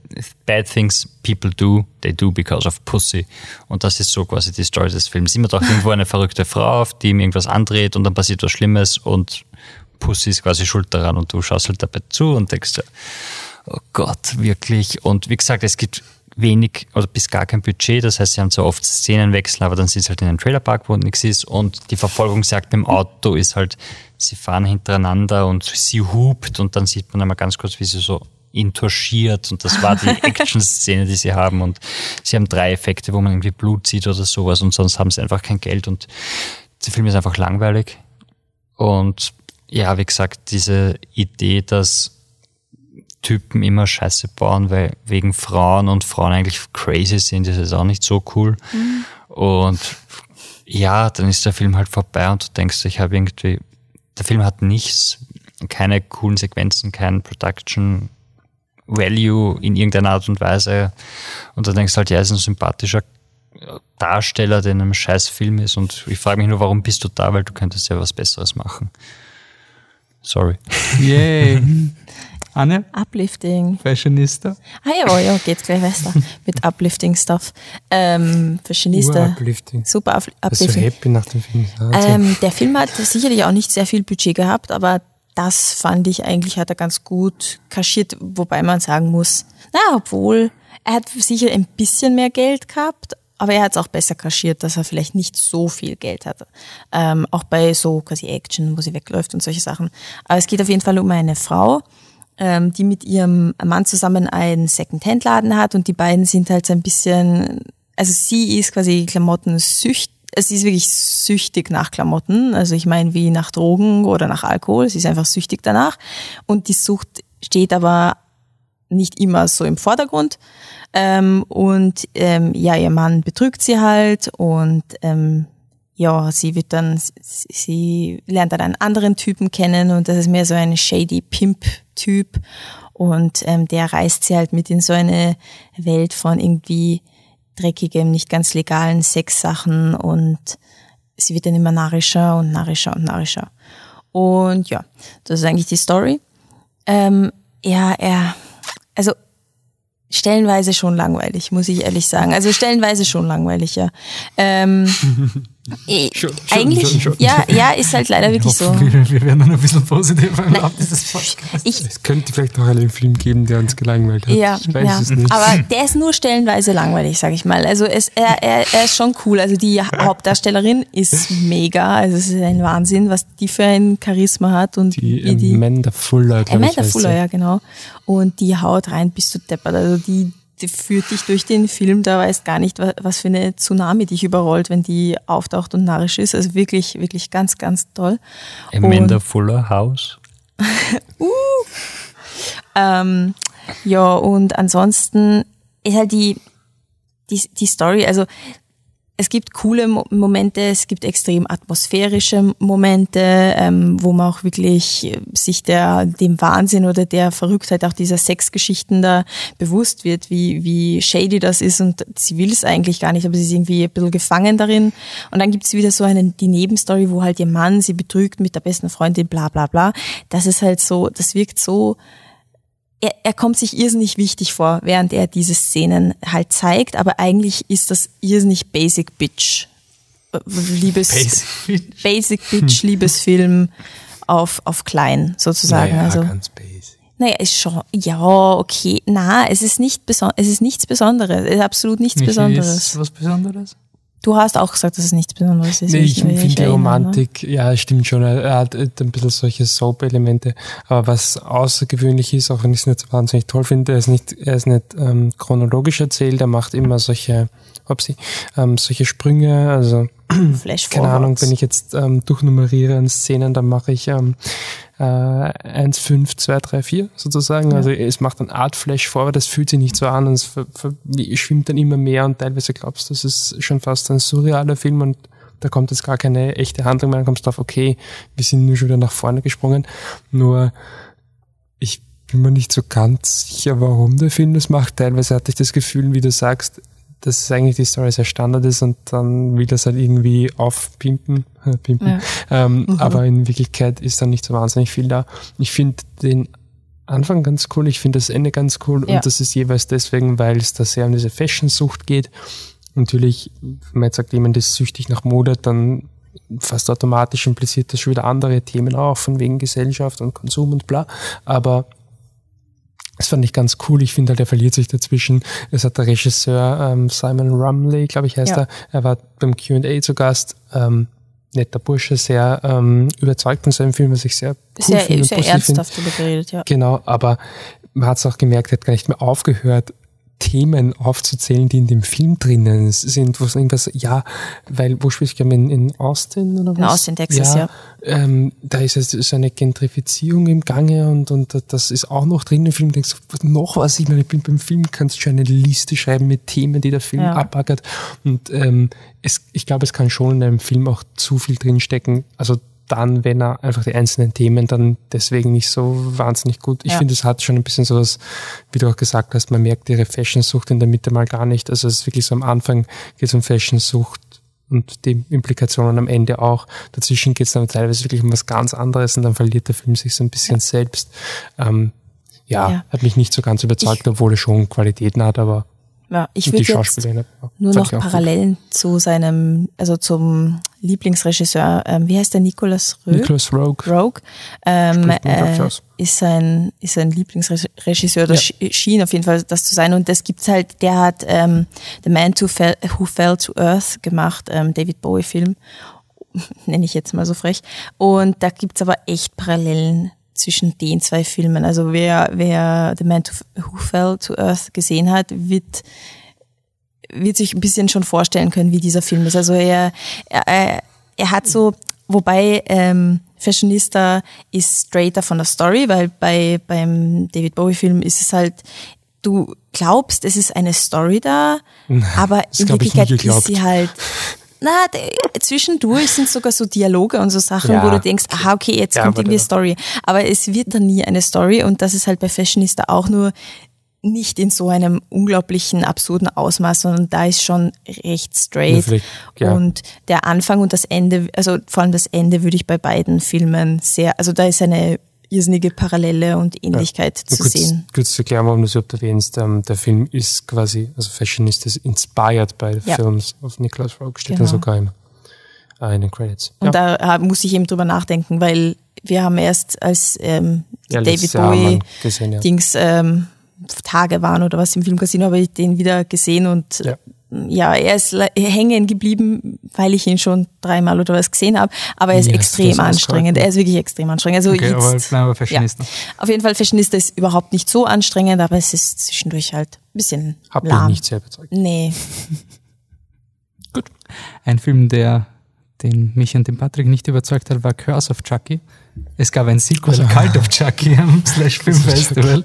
bad things people do, they do because of pussy. Und das ist so quasi die Story des Films. Immer doch irgendwo eine verrückte Frau, auf die ihm irgendwas andreht und dann passiert was Schlimmes und Pussy ist quasi schuld daran und du schaust halt dabei zu und denkst, oh Gott, wirklich. Und wie gesagt, es gibt wenig oder bis gar kein Budget. Das heißt, sie haben zwar oft Szenenwechsel, aber dann sind sie halt in einem Trailerpark, wo nichts ist. Und die Verfolgungsjagd mit dem Auto ist halt, sie fahren hintereinander und sie hupt und dann sieht man einmal ganz kurz, wie sie so intuschiert und das war die Action-Szene, die sie haben und sie haben drei Effekte, wo man irgendwie Blut sieht oder sowas und sonst haben sie einfach kein Geld und der Film ist einfach langweilig und ja, wie gesagt, diese Idee, dass Typen immer Scheiße bauen, weil wegen Frauen und Frauen eigentlich crazy sind, das ist auch nicht so cool. Und ja, dann ist der Film halt vorbei und du denkst, ich habe irgendwie, der Film hat nichts, keine coolen Sequenzen, kein Production Value in irgendeiner Art und Weise. Und dann denkst du halt, ja, er ist ein sympathischer Darsteller, der in einem scheiß Film ist. Und ich frage mich nur, warum bist du da? Weil du könntest ja was Besseres machen. Sorry. Yay. Anne, Uplifting. Fashionista. Ah ja, ja, geht gleich weiter mit Uplifting Stuff. Ähm, Fashionista. Uplifting. Super up- Bist du Uplifting. happy nach dem Film? Also, Ähm, der Film hat sicherlich auch nicht sehr viel Budget gehabt, aber das fand ich eigentlich, hat er ganz gut kaschiert, wobei man sagen muss, na, obwohl, er hat sicher ein bisschen mehr Geld gehabt, aber er hat es auch besser kaschiert, dass er vielleicht nicht so viel Geld hatte. Ähm, auch bei so quasi Action, wo sie wegläuft und solche Sachen. Aber es geht auf jeden Fall um eine Frau, ähm, die mit ihrem Mann zusammen einen Second-Hand-Laden hat und die beiden sind halt so ein bisschen, also sie ist quasi Klamotten-süchtig, sie ist wirklich süchtig nach Klamotten, also ich meine wie nach Drogen oder nach Alkohol, sie ist einfach süchtig danach. Und die Sucht steht aber nicht immer so im Vordergrund. Ähm, und ähm, ja, ihr Mann betrügt sie halt und ähm, ja, sie wird dann, sie- sie lernt dann einen anderen Typen kennen und das ist mehr so ein shady Pimp-Typ. Und ähm, der reißt sie halt mit in so eine Welt von irgendwie dreckigem, nicht ganz legalen Sexsachen und sie wird dann immer narrischer und narrischer und narrischer. Und ja, das ist eigentlich die Story. Ähm, ja, er, also stellenweise schon langweilig, muss ich ehrlich sagen. Also stellenweise schon langweilig, ja. Ähm, eh, Schon, eigentlich, schon, schon. ja, ja, ist halt leider wirklich so. Wir, wir werden dann ein bisschen positiver im Laufe dieses Podcasts. Ich, es könnte vielleicht noch einen Film geben, der uns gelangweilt hat. Ja, ich weiß ja. es nicht. aber der ist nur stellenweise langweilig, sag ich mal. Also es, er, er, er ist schon cool. Also die Hauptdarstellerin ist mega. Also es ist ein Wahnsinn, was die für ein Charisma hat und die wie die Amanda Fuller, glaube ich. Amanda Fuller, ja genau. Und die haut rein, bist du deppert. Also die, die führt dich durch den Film, da weißt gar nicht, wa- was für eine Tsunami dich überrollt, wenn die auftaucht und narrisch ist. Also wirklich, wirklich ganz, ganz toll. Amanda Und- Fuller House. Ähm, ja, und ansonsten ist halt die, die, die Story, also es gibt coole Mo Momente, es gibt extrem atmosphärische Momente, ähm, wo man auch wirklich äh, sich der, dem Wahnsinn oder der Verrücktheit auch dieser Sexgeschichten da bewusst wird, wie, wie shady das ist und sie will es eigentlich gar nicht, aber sie ist irgendwie ein bisschen gefangen darin. Und dann gibt's wieder so eine, die Nebenstory, wo halt ihr Mann sie betrügt mit der besten Freundin, bla bla bla. Das ist halt so, das wirkt so, er, er kommt sich irrsinnig wichtig vor, während er diese Szenen halt zeigt, aber eigentlich ist das irrsinnig Basic Bitch. Liebes, Basic. Basic Bitch Liebesfilm auf, auf klein, sozusagen. Naja, also, ganz basic. naja, ist schon, ja, okay. Na, es ist nicht beson es ist nichts Besonderes. Es ist absolut nichts Michi, Besonderes. Ist was Besonderes? Du hast auch gesagt, dass es nichts Besonderes ist. Nee, ich finde die ne? Romantik, ja, stimmt schon. Er hat ein bisschen solche Soap-Elemente. Aber was außergewöhnlich ist, auch wenn ich es nicht so wahnsinnig toll finde, er ist nicht, er ist nicht ähm, chronologisch erzählt, er macht immer solche, hopsi, ähm, solche Sprünge, also keine Ahnung, wenn ich jetzt ähm, durchnummeriere in Szenen, dann mache ich ähm, äh, 1, 5, 2, 3, 4 sozusagen. Also es macht ein Art Flash vorwärts, das fühlt sich nicht so an und es schwimmt dann immer mehr und teilweise glaubst du, das ist schon fast ein surrealer Film und da kommt jetzt gar keine echte Handlung mehr, dann kommst du auf, okay, wir sind nur schon wieder nach vorne gesprungen. Nur ich bin mir nicht so ganz sicher, warum der Film das macht. Teilweise hatte ich das Gefühl, wie du sagst, dass eigentlich die Story sehr Standard ist und dann will das halt irgendwie aufpimpen. Pimpen. Ja. Ähm, Aber in Wirklichkeit ist da nicht so wahnsinnig viel da. Ich finde den Anfang ganz cool, ich finde das Ende ganz cool Ja. und das ist jeweils deswegen, weil es da sehr um diese Fashion-Sucht geht. Natürlich, wenn man jetzt sagt, jemand ist süchtig nach Mode, dann fast automatisch impliziert das schon wieder andere Themen auch, von wegen Gesellschaft und Konsum und bla. Aber das fand ich ganz cool. Ich finde halt, er verliert sich dazwischen. Es hat der Regisseur ähm, Simon Rumley, glaube ich, heißt Ja. er. Er war beim Q&A zu Gast. Ähm, netter Bursche, sehr ähm, überzeugt von seinem Film, was ich sehr cool sehr, sehr ernsthaft darüber geredet, ja. Genau, aber man hat es auch gemerkt, er hat gar nicht mehr aufgehört, Themen aufzuzählen, die in dem Film drinnen sind, wo es irgendwas, ja, weil, wo spielst du in, in Austin oder was? In Austin, Texas, ja. Ähm, da ist es so eine Gentrifizierung im Gange und, und das ist auch noch drin im Film. Denkst du, noch was? Ich meine, ich bin beim Film, kannst du schon eine Liste schreiben mit Themen, die der Film Ja. abackert. Und ähm, es, ich glaube, es kann schon in einem Film auch zu viel drinstecken. Also dann, wenn er einfach die einzelnen Themen dann deswegen nicht so wahnsinnig gut. Ich Ja. finde, es hat schon ein bisschen sowas, wie du auch gesagt hast, man merkt ihre Fashion-Sucht in der Mitte mal gar nicht. Also es ist wirklich so am Anfang geht es um Fashion-Sucht und die Implikationen am Ende auch. Dazwischen geht es dann teilweise wirklich um was ganz anderes und dann verliert der Film sich so ein bisschen selbst. Ähm, ja, Ja. hat mich nicht so ganz überzeugt, Ich- obwohl er schon Qualitäten hat, aber Ja, ich würde jetzt nur noch. Parallelen zu seinem, also zum Lieblingsregisseur, ähm, wie heißt der, Nicolas Röh? Nicholas Rogue. Rogue ähm, äh, ist sein ist sein Lieblingsregisseur oder Ja. schien auf jeden Fall das zu sein und das gibt's halt der hat ähm, The Man to Fell, Who Fell to Earth gemacht ähm, David Bowie Film nenne ich jetzt mal so frech und da gibt's aber echt Parallelen zwischen den zwei Filmen also wer wer The Man Who Fell to Earth gesehen hat wird wird sich ein bisschen schon vorstellen können, wie dieser Film ist. Also er, er, er hat so, wobei ähm, Fashionista ist straighter von der Story, weil bei beim David Bowie Film ist es halt, du glaubst, es ist eine Story da, aber das in Wirklichkeit ist sie halt na, zwischendurch sind sogar so Dialoge und so Sachen, Ja, wo du denkst, aha, okay, jetzt Ja, kommt irgendwie eine Story. Aber es wird dann nie eine Story und das ist halt bei Fashionista auch nur nicht in so einem unglaublichen, absurden Ausmaß, sondern da ist schon recht straight. ja. Und der Anfang und das Ende, also vor allem das Ende würde ich bei beiden Filmen sehr, also da ist eine irrsinnige Parallele und Ähnlichkeit Nur zu kurz, sehen. Kurz zu erklären, warum du es überhaupt erwähnst. Ähm, der Film ist quasi, also Fashionista ist inspired by the Ja. films of Nicholas Rogue, steht Genau. dann sogar im, äh, in den Credits. Und da äh, muss ich eben drüber nachdenken, weil wir haben erst als ähm, Ja, David Bowie gesehen, ja. Dings ähm, Tage waren oder was im Filmcasino, habe ich den wieder gesehen und Ja. er ist hängen geblieben, weil ich ihn schon dreimal oder was gesehen habe, aber er ist du extrem anstrengend. Er ist wirklich extrem anstrengend. Also Okay, aber jetzt, bleiben wir ja. Auf jeden Fall, Fashionista ist überhaupt nicht so anstrengend, aber es ist zwischendurch halt ein bisschen Hab mich lahm. nicht sehr überzeugt. Nee. Ein Film, der den mich und den Patrick nicht überzeugt hat, war Curse of Chucky. Es gab ein Sequel, Cult of Chucky am Slash Film Festival.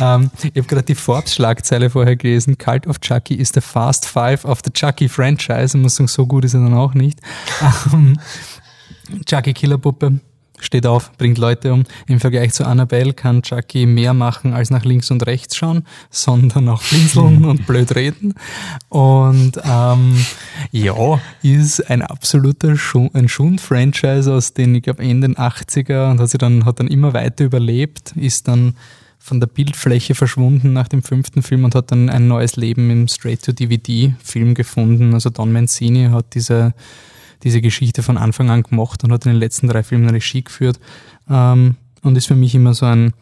ähm, ich habe gerade die Forbes-Schlagzeile vorher gelesen. Cult of Chucky ist the Fast Five of the Chucky Franchise. Ich muss sagen, so gut ist er dann auch nicht. Ähm, Chucky Killerpuppe steht auf, bringt Leute um. Im Vergleich zu Annabelle kann Chucky mehr machen als nach links und rechts schauen, sondern auch blinzeln und blöd reden. Und ähm, ja, ist ein absoluter Schu ein Schund-Franchise aus den, ich glaube, Ende den 80er und hat sich dann, hat dann immer weiter überlebt, ist dann von der Bildfläche verschwunden nach dem fünften Film und hat dann ein neues Leben im Straight-to-DVD-Film gefunden. Also Don Mancini hat diese diese Geschichte von Anfang an gemacht und hat in den letzten drei Filmen Regie geführt. Ähm, und ist für mich immer so ein,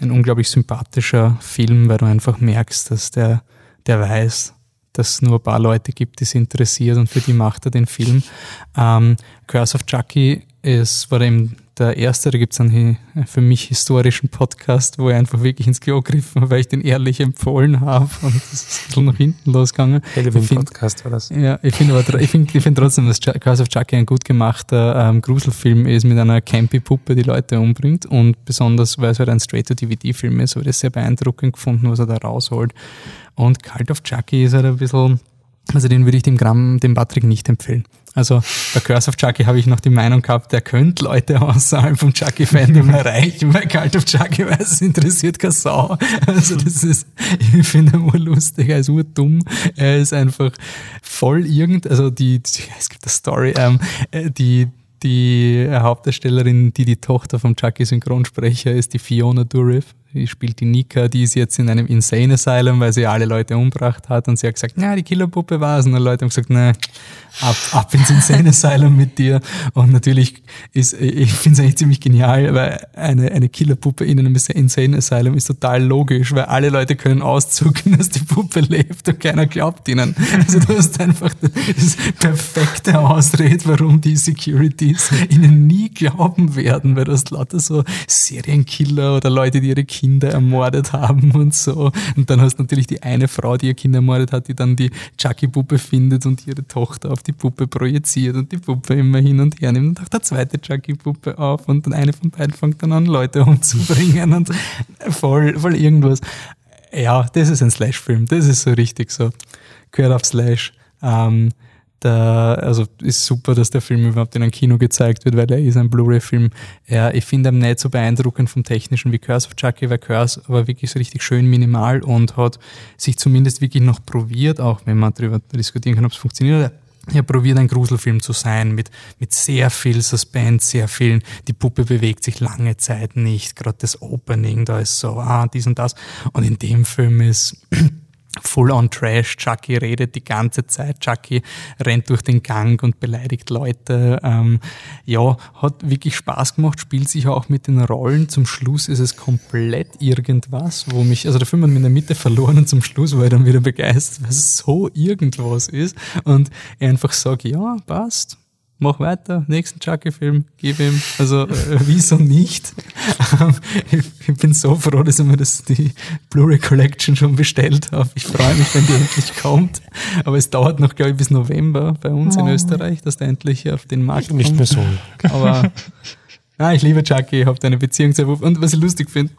ein unglaublich sympathischer Film, weil du einfach merkst, dass der, der weiß, dass es nur ein paar Leute gibt, die es interessiert und für die macht er den Film. Ähm, Curse of Chucky ist, war eben der erste, da gibt es einen hi- für mich historischen Podcast, wo ich einfach wirklich ins Klo gegriffen habe, weil ich den ehrlich empfohlen habe und das ist ein bisschen nach hinten losgegangen. Halloween Ich find- Podcast war das. ja, ich finde aber, ich finde ich find trotzdem, dass Curse of Chucky ein gut gemachter ähm, Gruselfilm ist mit einer campy Puppe, die Leute umbringt und besonders, weil es halt ein Straight-to-DVD-Film ist, habe ich das sehr beeindruckend gefunden, was er da rausholt. Und Cult of Chucky ist halt ein bisschen, also den würde ich dem Gramm, dem Patrick nicht empfehlen. Also bei Curse of Chucky habe ich noch die Meinung gehabt, der könnte Leute außerhalb vom Chucky-Fandom erreichen, bei Cult of Chucky weiß, es interessiert keine Sau. Also das ist, ich finde ihn urlustig, er ist urdumm, er ist einfach voll irgend, also die, die es gibt eine Story, ähm, äh, die die Hauptdarstellerin, die die Tochter vom Chucky-Synchronsprecher ist, die Fiona Dourif. Spielt die Nika, die ist jetzt in einem Insane Asylum, weil sie alle Leute umgebracht hat und sie hat gesagt, na, die Killerpuppe war es. Und die Leute haben gesagt, ne, ab, ab ins Insane Asylum mit dir. Und natürlich ist, ich finde es eigentlich ziemlich genial, weil eine, eine Killerpuppe in einem Insane Asylum ist total logisch, weil alle Leute können auszucken, dass die Puppe lebt und keiner glaubt ihnen. Also du hast einfach das perfekte Ausrede, warum die Securities ihnen nie glauben werden, weil du hast lauter so Serienkiller oder Leute, die ihre Kinder ermordet haben und so. Und dann hast du natürlich die eine Frau, die ihr Kind ermordet hat, die dann die Chucky-Puppe findet und ihre Tochter auf die Puppe projiziert und die Puppe immer hin und her nimmt und taucht der zweite Chucky-Puppe auf und dann eine von beiden fängt dann an, Leute umzubringen und voll, voll irgendwas. Ja, das ist ein Slash-Film. Das ist so richtig so. Quer auf Slash. Ähm, da, also ist super, dass der Film überhaupt in einem Kino gezeigt wird, weil er ist ein Blu-ray-Film. Ja, ich finde ihn nicht so beeindruckend vom Technischen wie Curse of Chucky, weil Curse war wirklich so richtig schön minimal und hat sich zumindest wirklich noch probiert, auch wenn man darüber diskutieren kann, ob es funktioniert. Er probiert ein Gruselfilm zu sein mit, mit sehr viel Suspense, sehr vielen, die Puppe bewegt sich lange Zeit nicht, gerade das Opening, da ist so, ah, dies und das. Und in dem Film ist Full-on Trash. Chucky redet die ganze Zeit. Chucky rennt durch den Gang und beleidigt Leute. Ähm, ja, hat wirklich Spaß gemacht, spielt sich auch mit den Rollen. Zum Schluss ist es komplett irgendwas, wo mich, also der Film hat mich in der Mitte verloren und zum Schluss war ich dann wieder begeistert, weil es so irgendwas ist. Und er einfach sagt, ja, passt, mach weiter, nächsten Chucky-Film, gib ihm. Also, äh, wieso nicht? ich, ich, bin so froh, dass ich mir das, die Blu-ray Collection schon bestellt habe. Ich freue mich, wenn die endlich kommt. Aber es dauert noch, glaube ich, bis November bei uns oh. in Österreich, dass der endlich auf den Markt kommt. Nicht mehr so. Aber Ah, ich liebe Chucky, ich habe eine Beziehung zu Wolf. Und was ich lustig finde,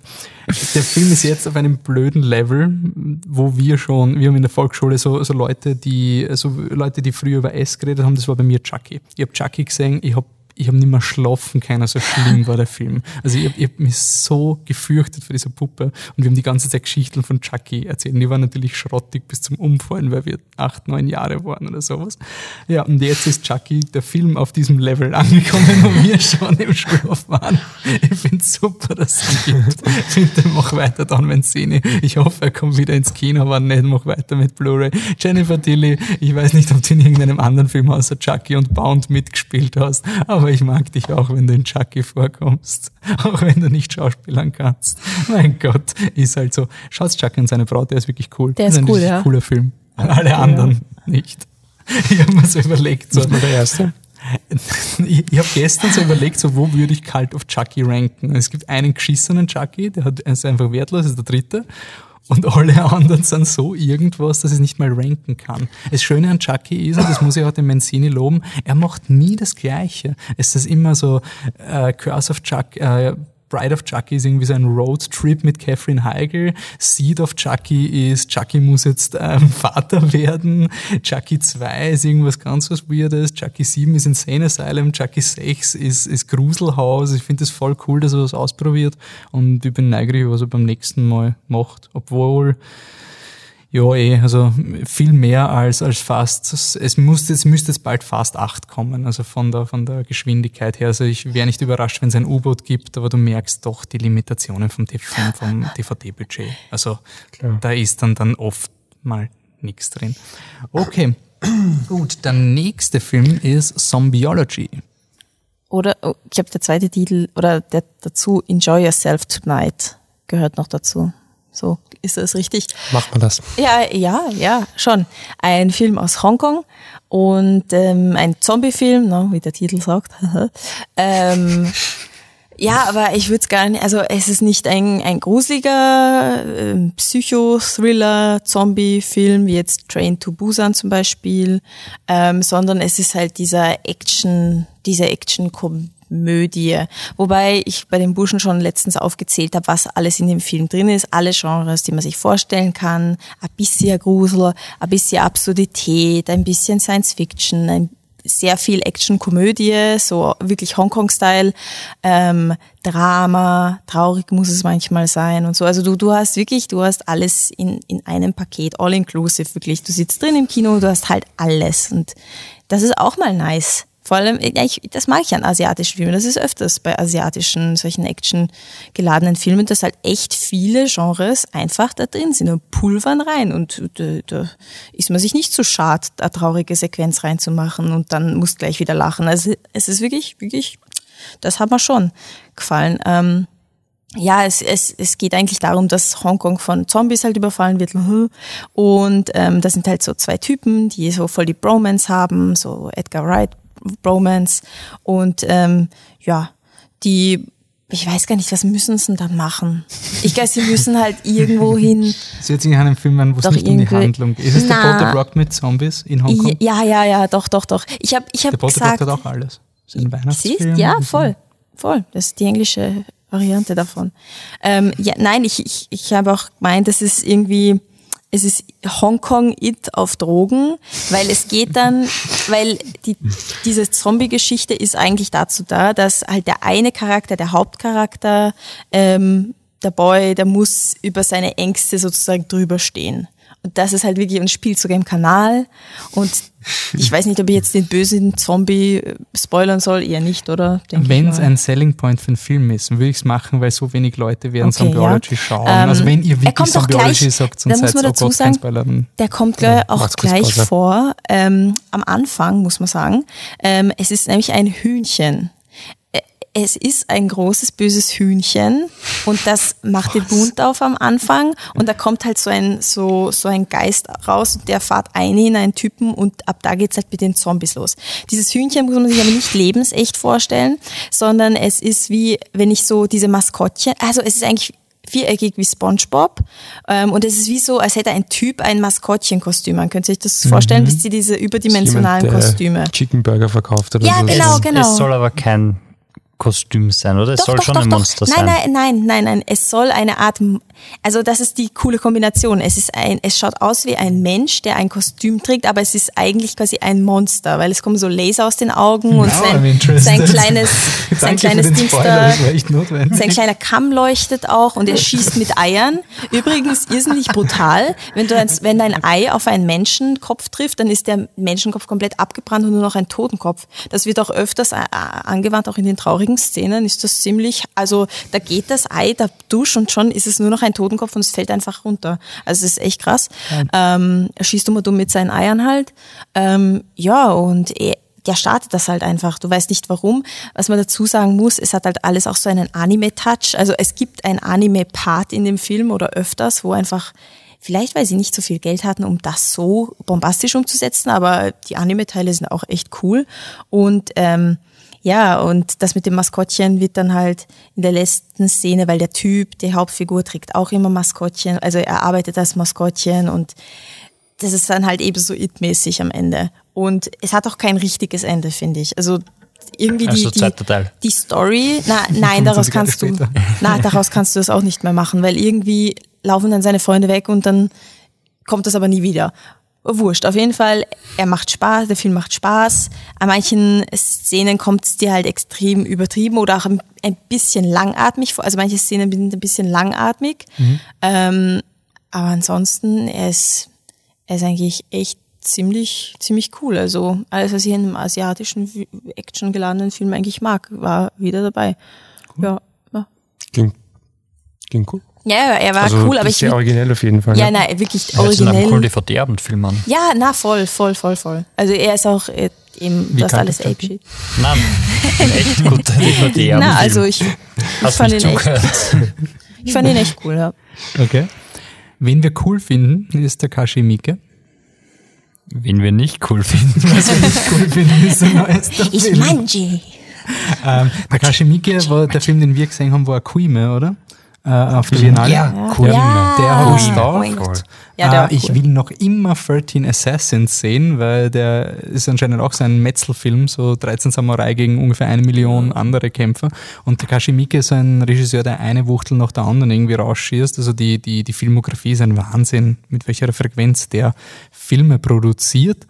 der Film ist jetzt auf einem blöden Level, wo wir schon, wir haben in der Volksschule so, so Leute, die, so Leute, die früher über S geredet haben, das war bei mir Chucky. Ich habe Chucky gesehen, ich habe ich habe nicht mehr schlafen können, so schlimm war der Film. Also ich habe hab mich so gefürchtet für diese Puppe und wir haben die ganze Zeit Geschichten von Chucky erzählt. Die waren natürlich schrottig bis zum Umfallen, weil wir acht, neun Jahre waren oder sowas. Ja, und jetzt ist Chucky, der Film, auf diesem Level angekommen, wo wir schon im Schlaf waren. Ich finde super, dass es gibt. Bitte mach weiter dann, wenn es Ich hoffe, er kommt wieder ins Kino, aber nicht, mach weiter mit Blu-ray. Jennifer Tilly, ich weiß nicht, ob du in irgendeinem anderen Film außer Chucky und Bound mitgespielt hast, aber aber ich mag dich auch, wenn du in Chucky vorkommst. Auch wenn du nicht schauspielern kannst. Mein Gott, ist halt so. Schaut Chucky und seine Frau, der ist wirklich cool. Der ist, ist ein cool, ja. cooler Film. Alle anderen ja. nicht. Ich habe mir so überlegt. So, ist mal der erste? Ich, ich habe gestern so überlegt, so wo würde ich Cult of Chucky ranken. Es gibt einen geschissenen Chucky, der hat, ist einfach wertlos, ist der dritte. Und alle anderen sind so irgendwas, dass ich es nicht mal ranken kann. Das Schöne an Chucky ist, und das muss ich auch dem Mancini loben, er macht nie das Gleiche. Es ist immer so äh, Curse of Chuck, äh, Bride of Chucky ist irgendwie so ein Roadtrip mit Catherine Heigl. Seed of Chucky ist, Chucky muss jetzt ähm, Vater werden. Chucky 2 ist irgendwas ganz was Weirdes. Chucky 7 ist Insane Asylum. Chucky 6 ist, ist Gruselhaus. Ich finde es voll cool, dass er das ausprobiert. Und ich bin neugierig, was er beim nächsten Mal macht. Obwohl, ja, eh, also viel mehr als, als fast, es müsste, es müsste jetzt bald fast acht kommen, also von der, von der Geschwindigkeit her. Also ich wäre nicht überrascht, wenn es ein U-Boot gibt, aber du merkst doch die Limitationen vom, vom, vom DVD-Budget. Also Klar. da ist dann, dann oft mal nichts drin. Okay, gut, der nächste Film ist Zombieology. Oder, oh, ich glaube, der zweite Titel, oder der dazu, Enjoy Yourself Tonight gehört noch dazu. So ist das richtig. Macht man das? Ja, ja, ja, schon. Ein Film aus Hongkong und ähm, ein Zombie-Film, no, wie der Titel sagt. ähm, ja, aber ich würde es gar nicht, also es ist nicht ein, ein gruseliger äh, Psycho-Thriller, Zombie-Film, wie jetzt Train to Busan zum Beispiel, ähm, sondern es ist halt dieser Action, diese Action-Komödie Komödie. Wobei ich bei den Burschen schon letztens aufgezählt habe, was alles in dem Film drin ist. Alle Genres, die man sich vorstellen kann. Ein bisschen Grusel, ein bisschen Absurdität, ein bisschen Science Fiction, ein sehr viel Action-Komödie, so wirklich Hongkong-Style, ähm, Drama, traurig muss es manchmal sein und so. Also du, du hast wirklich, du hast alles in, in einem Paket, all inclusive, wirklich. Du sitzt drin im Kino, du hast halt alles und das ist auch mal nice. Vor allem, ja, ich, das mag ich an asiatischen Filmen. Das ist öfters bei asiatischen, solchen actiongeladenen Filmen, dass halt echt viele Genres einfach da drin sind und pulvern rein. Und da, da ist man sich nicht so schad, eine traurige Sequenz reinzumachen und dann muss gleich wieder lachen. Also es ist wirklich, wirklich, das hat mir schon gefallen. Ähm, ja, es, es, es geht eigentlich darum, dass Hongkong von Zombies halt überfallen wird. Und ähm, das sind halt so zwei Typen, die so voll die Bromance haben, so Edgar Wright Bromance. Und ähm, ja, die, ich weiß gar nicht, was müssen sie dann machen? Ich glaube, sie müssen halt irgendwo hin. Sie sich an einem Film an, wo es nicht um die Handlung geht. Ist es na, der Boat Rock mit Zombies in Hongkong? Ja, ja, ja, doch, doch, doch. Ich habe ich hab der Boat gesagt... Der hat auch alles. Ist ein Weihnachtsfilm. Ja, voll, voll. Das ist die englische Variante davon. Ähm, ja, nein, ich, ich, ich habe auch gemeint, das ist irgendwie es ist Hongkong It auf Drogen, weil es geht dann, weil die, diese Zombie-Geschichte ist eigentlich dazu da, dass halt der eine Charakter, der Hauptcharakter, ähm, der Boy, der muss über seine Ängste sozusagen drüber stehen. Das ist halt wirklich ein spielt sogar im Kanal. Und ich weiß nicht, ob ich jetzt den bösen Zombie äh, spoilern soll, eher nicht, oder? Wenn es ein Selling Point für einen Film ist, würde ich es machen, weil so wenig Leute werden okay, Zombieology ja. schauen. Ähm, also wenn ihr wirklich Zombieology sagt und seid, oh Gott, sagen, Der kommt ja, auch gleich vor, ähm, am Anfang, muss man sagen. Ähm, es ist nämlich ein Hühnchen es ist ein großes böses Hühnchen und das macht den Mund auf am Anfang und da kommt halt so ein so so ein Geist raus und der fahrt ein in einen Typen und ab da geht's halt mit den Zombies los. Dieses Hühnchen muss man sich aber nicht lebensecht vorstellen, sondern es ist wie wenn ich so diese Maskottchen, also es ist eigentlich viereckig wie SpongeBob ähm, und es ist wie so, als hätte ein Typ ein Maskottchenkostüm. Man könnte sich das vorstellen, mhm. wisst ihr, diese überdimensionalen jemand, Kostüme. Chicken Burger verkauft oder ja, so. Ja, genau, genau. Es soll aber kein Kostüm sein, oder? Es doch, soll doch, schon doch, ein Monster nein, sein. Nein, nein, nein, nein. Es soll eine Art, also das ist die coole Kombination. Es ist ein, es schaut aus wie ein Mensch, der ein Kostüm trägt, aber es ist eigentlich quasi ein Monster, weil es kommen so Laser aus den Augen und sein, sein kleines, sein kleines Ding da, sein kleiner Kamm leuchtet auch und er schießt mit Eiern. Übrigens irrsinnig brutal. Wenn du ein, wenn dein Ei auf einen Menschenkopf trifft, dann ist der Menschenkopf komplett abgebrannt und nur noch ein Totenkopf. Das wird auch öfters angewandt, auch in den traurigen Szenen ist das ziemlich, also da geht das Ei, da dusch und schon ist es nur noch ein Totenkopf und es fällt einfach runter. Also es ist echt krass. Ja. Ähm, er schießt immer dumm mit seinen Eiern halt. Ähm, ja, und er, der startet das halt einfach. Du weißt nicht warum. Was man dazu sagen muss, es hat halt alles auch so einen Anime-Touch. Also es gibt ein Anime-Part in dem Film oder öfters, wo einfach Vielleicht, weil sie nicht so viel Geld hatten, um das so bombastisch umzusetzen, aber die Anime-Teile sind auch echt cool. Und ähm, ja, und das mit dem Maskottchen wird dann halt in der letzten Szene, weil der Typ, die Hauptfigur, trägt auch immer Maskottchen, also er arbeitet als Maskottchen und das ist dann halt eben so it-mäßig am Ende. Und es hat auch kein richtiges Ende, finde ich. Also irgendwie die, die, die Story, na, nein, daraus kannst du, na, daraus kannst du das auch nicht mehr machen, weil irgendwie laufen dann seine Freunde weg und dann kommt das aber nie wieder wurscht. Auf jeden Fall, er macht Spaß, der Film macht Spaß. An manchen Szenen kommt es dir halt extrem übertrieben oder auch ein, bisschen langatmig vor. Also manche Szenen sind ein bisschen langatmig. Mhm. Ähm, aber ansonsten, er ist, er ist eigentlich echt ziemlich, ziemlich cool. Also alles, was ich in einem asiatischen, actiongeladenen Film eigentlich mag, war wieder dabei. Cool. Ja, ja. Klingt, klingt gut. Ja, er war also, cool, aber ich. Sehr originell auf jeden Fall. Ja, ne? nein, wirklich originell. Jetzt coolen DVD-Abendfilm an. Ja, na, voll, voll, voll, voll. Also er ist auch äh, eben, Wie das alles Ape-Shit. Nein, ein echt guter DVD-Abendfilm. Na, also ich, ich fand ihn zugehört? echt. ich fand ihn echt cool, ja. Okay. Wen wir cool finden, ist der Kashi Mieke. Wen wir nicht cool finden. Was wir nicht cool finden, ist ein neuester Ich Film. Manji. Ähm, Takashi Miike war der Film, den wir gesehen haben, war Kuime, oder? Äh, auf der Biennale. Ja, cool. Ja. Der hat gestartet. Ja, äh, ich cool. will noch immer 13 Assassins sehen, weil der ist anscheinend auch so ein Metzelfilm, so 13 Samurai gegen ungefähr eine Million andere Kämpfer. Und Takashi Miike ist so ein Regisseur, der eine Wuchtel nach der anderen irgendwie rausschießt. Also die, die, die Filmografie ist ein Wahnsinn, mit welcher Frequenz der Filme produziert.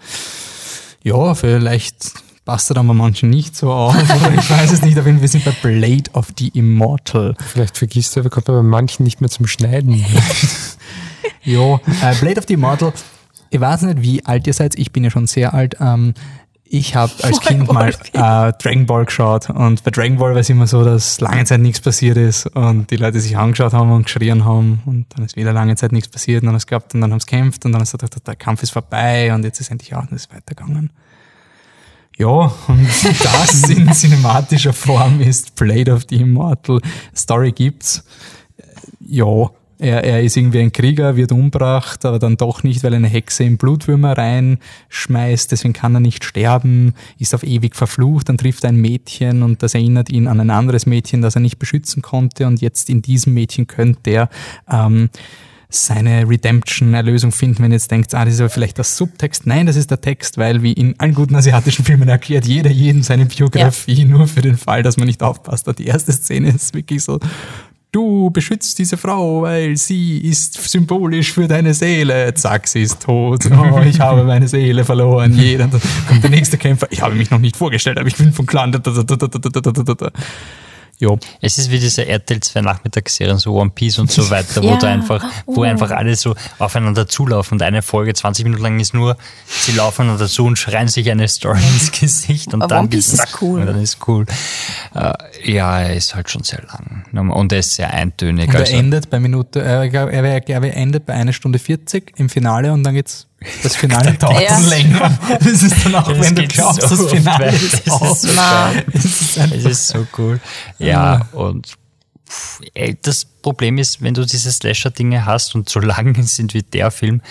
Ja, vielleicht passt er dann bei manchen nicht so auf. Ich weiß es nicht, aber wir sind bei Blade of the Immortal. Vielleicht vergisst du, aber kommt bei manchen nicht mehr zum Schneiden. ja, äh, Blade of the Immortal. Ich weiß nicht, wie alt ihr seid. Ich bin ja schon sehr alt. Ähm, ich habe als Kind mal äh, Dragon Ball geschaut und bei Dragon Ball war es immer so, dass lange Zeit nichts passiert ist und die Leute sich angeschaut haben und geschrien haben und dann ist wieder lange Zeit nichts passiert und dann es gehabt und dann haben sie gekämpft und dann ist gedacht, der Kampf ist vorbei und jetzt ist endlich auch alles weitergegangen. Ja, und das in cinematischer Form ist Blade of the Immortal. Story gibt's. Ja, er, er ist irgendwie ein Krieger, wird umbracht, aber dann doch nicht, weil eine Hexe in Blutwürmer reinschmeißt, deswegen kann er nicht sterben, ist auf ewig verflucht, dann trifft er ein Mädchen und das erinnert ihn an ein anderes Mädchen, das er nicht beschützen konnte und jetzt in diesem Mädchen könnte er ähm, seine Redemption-Erlösung finden, wenn ihr jetzt denkt, ah, das ist aber vielleicht der Subtext. Nein, das ist der Text, weil wie in allen guten asiatischen Filmen erklärt jeder jedem seine Biografie, ja. nur für den Fall, dass man nicht aufpasst. Die erste Szene ist wirklich so du beschützt diese Frau, weil sie ist symbolisch für deine Seele. Zack, sie ist tot. Oh, ich habe meine Seele verloren. Jeder. Dann kommt der nächste Kämpfer. Ich habe mich noch nicht vorgestellt, aber ich bin vom Clan. Jo. Es ist wie diese RTL 2 Nachmittagsserien, so One Piece und so weiter, wo Ja. du einfach, wo Oh. einfach alle so aufeinander zulaufen und eine Folge 20 Minuten lang ist nur, sie laufen einander zu und schreien sich eine Story ins Gesicht und Aber dann One Piece ist cool. Und dann ist cool. Äh, ja, er ist halt schon sehr lang. Und er ist sehr eintönig. Und er Also, endet bei Minute, äh, er, er, er endet bei einer Stunde 40 im Finale und dann geht's, das Finale dauert Ja. länger. Das ist dann auch, Das wenn du glaubst, so das Finale weit. ist aus. Es ist so cool. Ja, und pff, ey, das Problem ist, wenn du diese Slasher-Dinge hast und so lang sind wie der Film,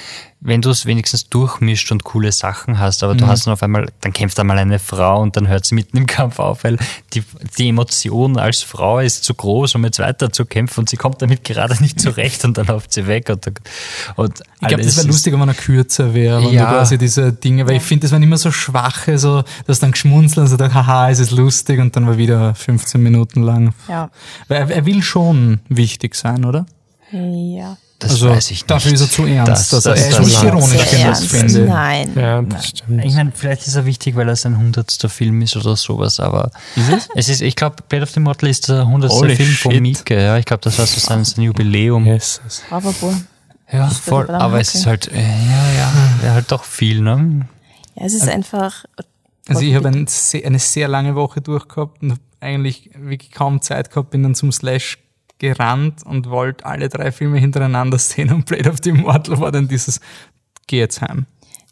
wenn du es wenigstens durchmischt und coole Sachen hast, aber du hast dann auf einmal, dann kämpft einmal eine Frau und dann hört sie mitten im Kampf auf, weil die, die Emotion als Frau ist zu groß, um jetzt weiter zu kämpfen und sie kommt damit gerade nicht zurecht und dann läuft sie weg und, und Ich glaube, das wäre lustiger, wenn er kürzer wäre, wenn Ja. du quasi diese Dinge, weil ich finde, das waren immer so schwache, so, dass dann geschmunzelt und so dachte, haha, es ist lustig und dann war wieder 15 Minuten lang. Ja. Weil er, er will schon wichtig sein, oder? Ja. Das also weiß ich nicht. dafür ist er zu ernst. Das- also das- er ist das- nicht ironisch, das- wenn ich das ernst. finde. Nein. Ja, das stimmt. Ich meine, vielleicht ist er wichtig, weil er sein hundertster Film ist oder sowas, aber es ist, ich glaube, Blade of the Immortal ist der hundertste Film von. Mieke, ja. Ich glaube, das war so sein, sein Jubiläum. Yes. yes. Bravo. Ja, voll. Aber es ist halt, äh, ja, ja, wäre halt doch viel, ne? Ja, es ist einfach. Also ich habe ein, eine sehr lange Woche durchgehabt und habe eigentlich wirklich kaum Zeit gehabt, bin dann zum Slash gerannt und wollte alle drei Filme hintereinander sehen und Blade of the Immortal war dann dieses, geh jetzt heim.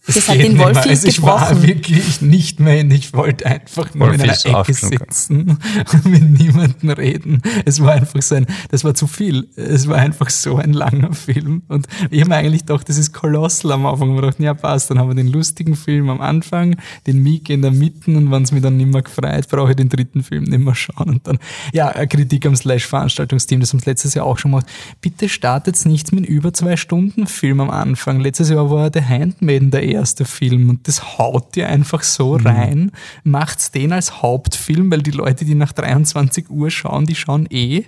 Es Das hat den nicht Wolfi mehr. Also ich war wirklich nicht mehr hin. Ich wollte einfach nur Wolfi in einer Ecke sitzen und mit niemandem reden. Es war einfach so ein, das war zu viel. Es war einfach so ein langer Film. Und ich habe mir eigentlich gedacht, das ist kolossal am Anfang. Ich dachte, ja passt, dann haben wir den lustigen Film am Anfang, den Mieke in der Mitte und wenn es mir dann nicht mehr gefreut, brauche ich den dritten Film nicht mehr schauen. Und dann, ja, Kritik am Slash-Veranstaltungsteam, das haben sie letztes Jahr auch schon gemacht. Bitte startet nichts mit über zwei Stunden Film am Anfang. Letztes Jahr war The Handmaiden der erste Film und das haut dir einfach so rein. Macht's den als Hauptfilm, weil die Leute, die nach 23 Uhr schauen, die schauen eh.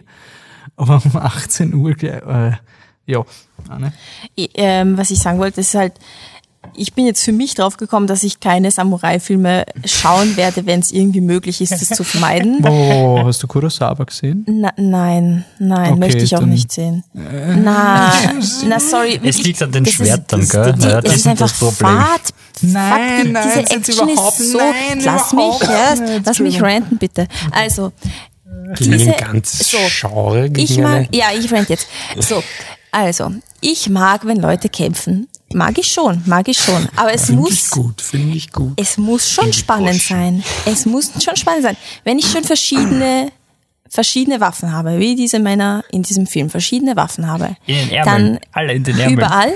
Aber um 18 Uhr, äh, ja, Anne. Ich, ähm, was ich sagen wollte, ist halt, ich bin jetzt für mich drauf gekommen, dass ich keine Samurai-Filme schauen werde, wenn es irgendwie möglich ist, das zu vermeiden. Oh, hast du Kurosawa gesehen? Na, nein, nein, Okay, möchte ich auch nicht sehen. Na, na, sorry. Es liegt an den das ist- Schwertern, das- gell? Die, Ja, das ist einfach das Problem. Fahrt. Nein, Fuck, nein, diese Action überhaupt- ist so. nein, lass mich, ja, nicht. lass mich ranten, bitte. Also, Gegen diese, ganzes so, Genre. Ich mag, ja, ich rant jetzt. So, also, ich mag, wenn Leute kämpfen. Mag ich schon, mag ich schon. Aber es Finde ich muss, gut, finde ich gut. es muss schon spannend sein. Es muss schon spannend sein. Wenn ich schon verschiedene, verschiedene Waffen habe, wie diese Männer in diesem Film verschiedene Waffen habe, In den Ärmeln. dann Alle in den Ärmeln. überall,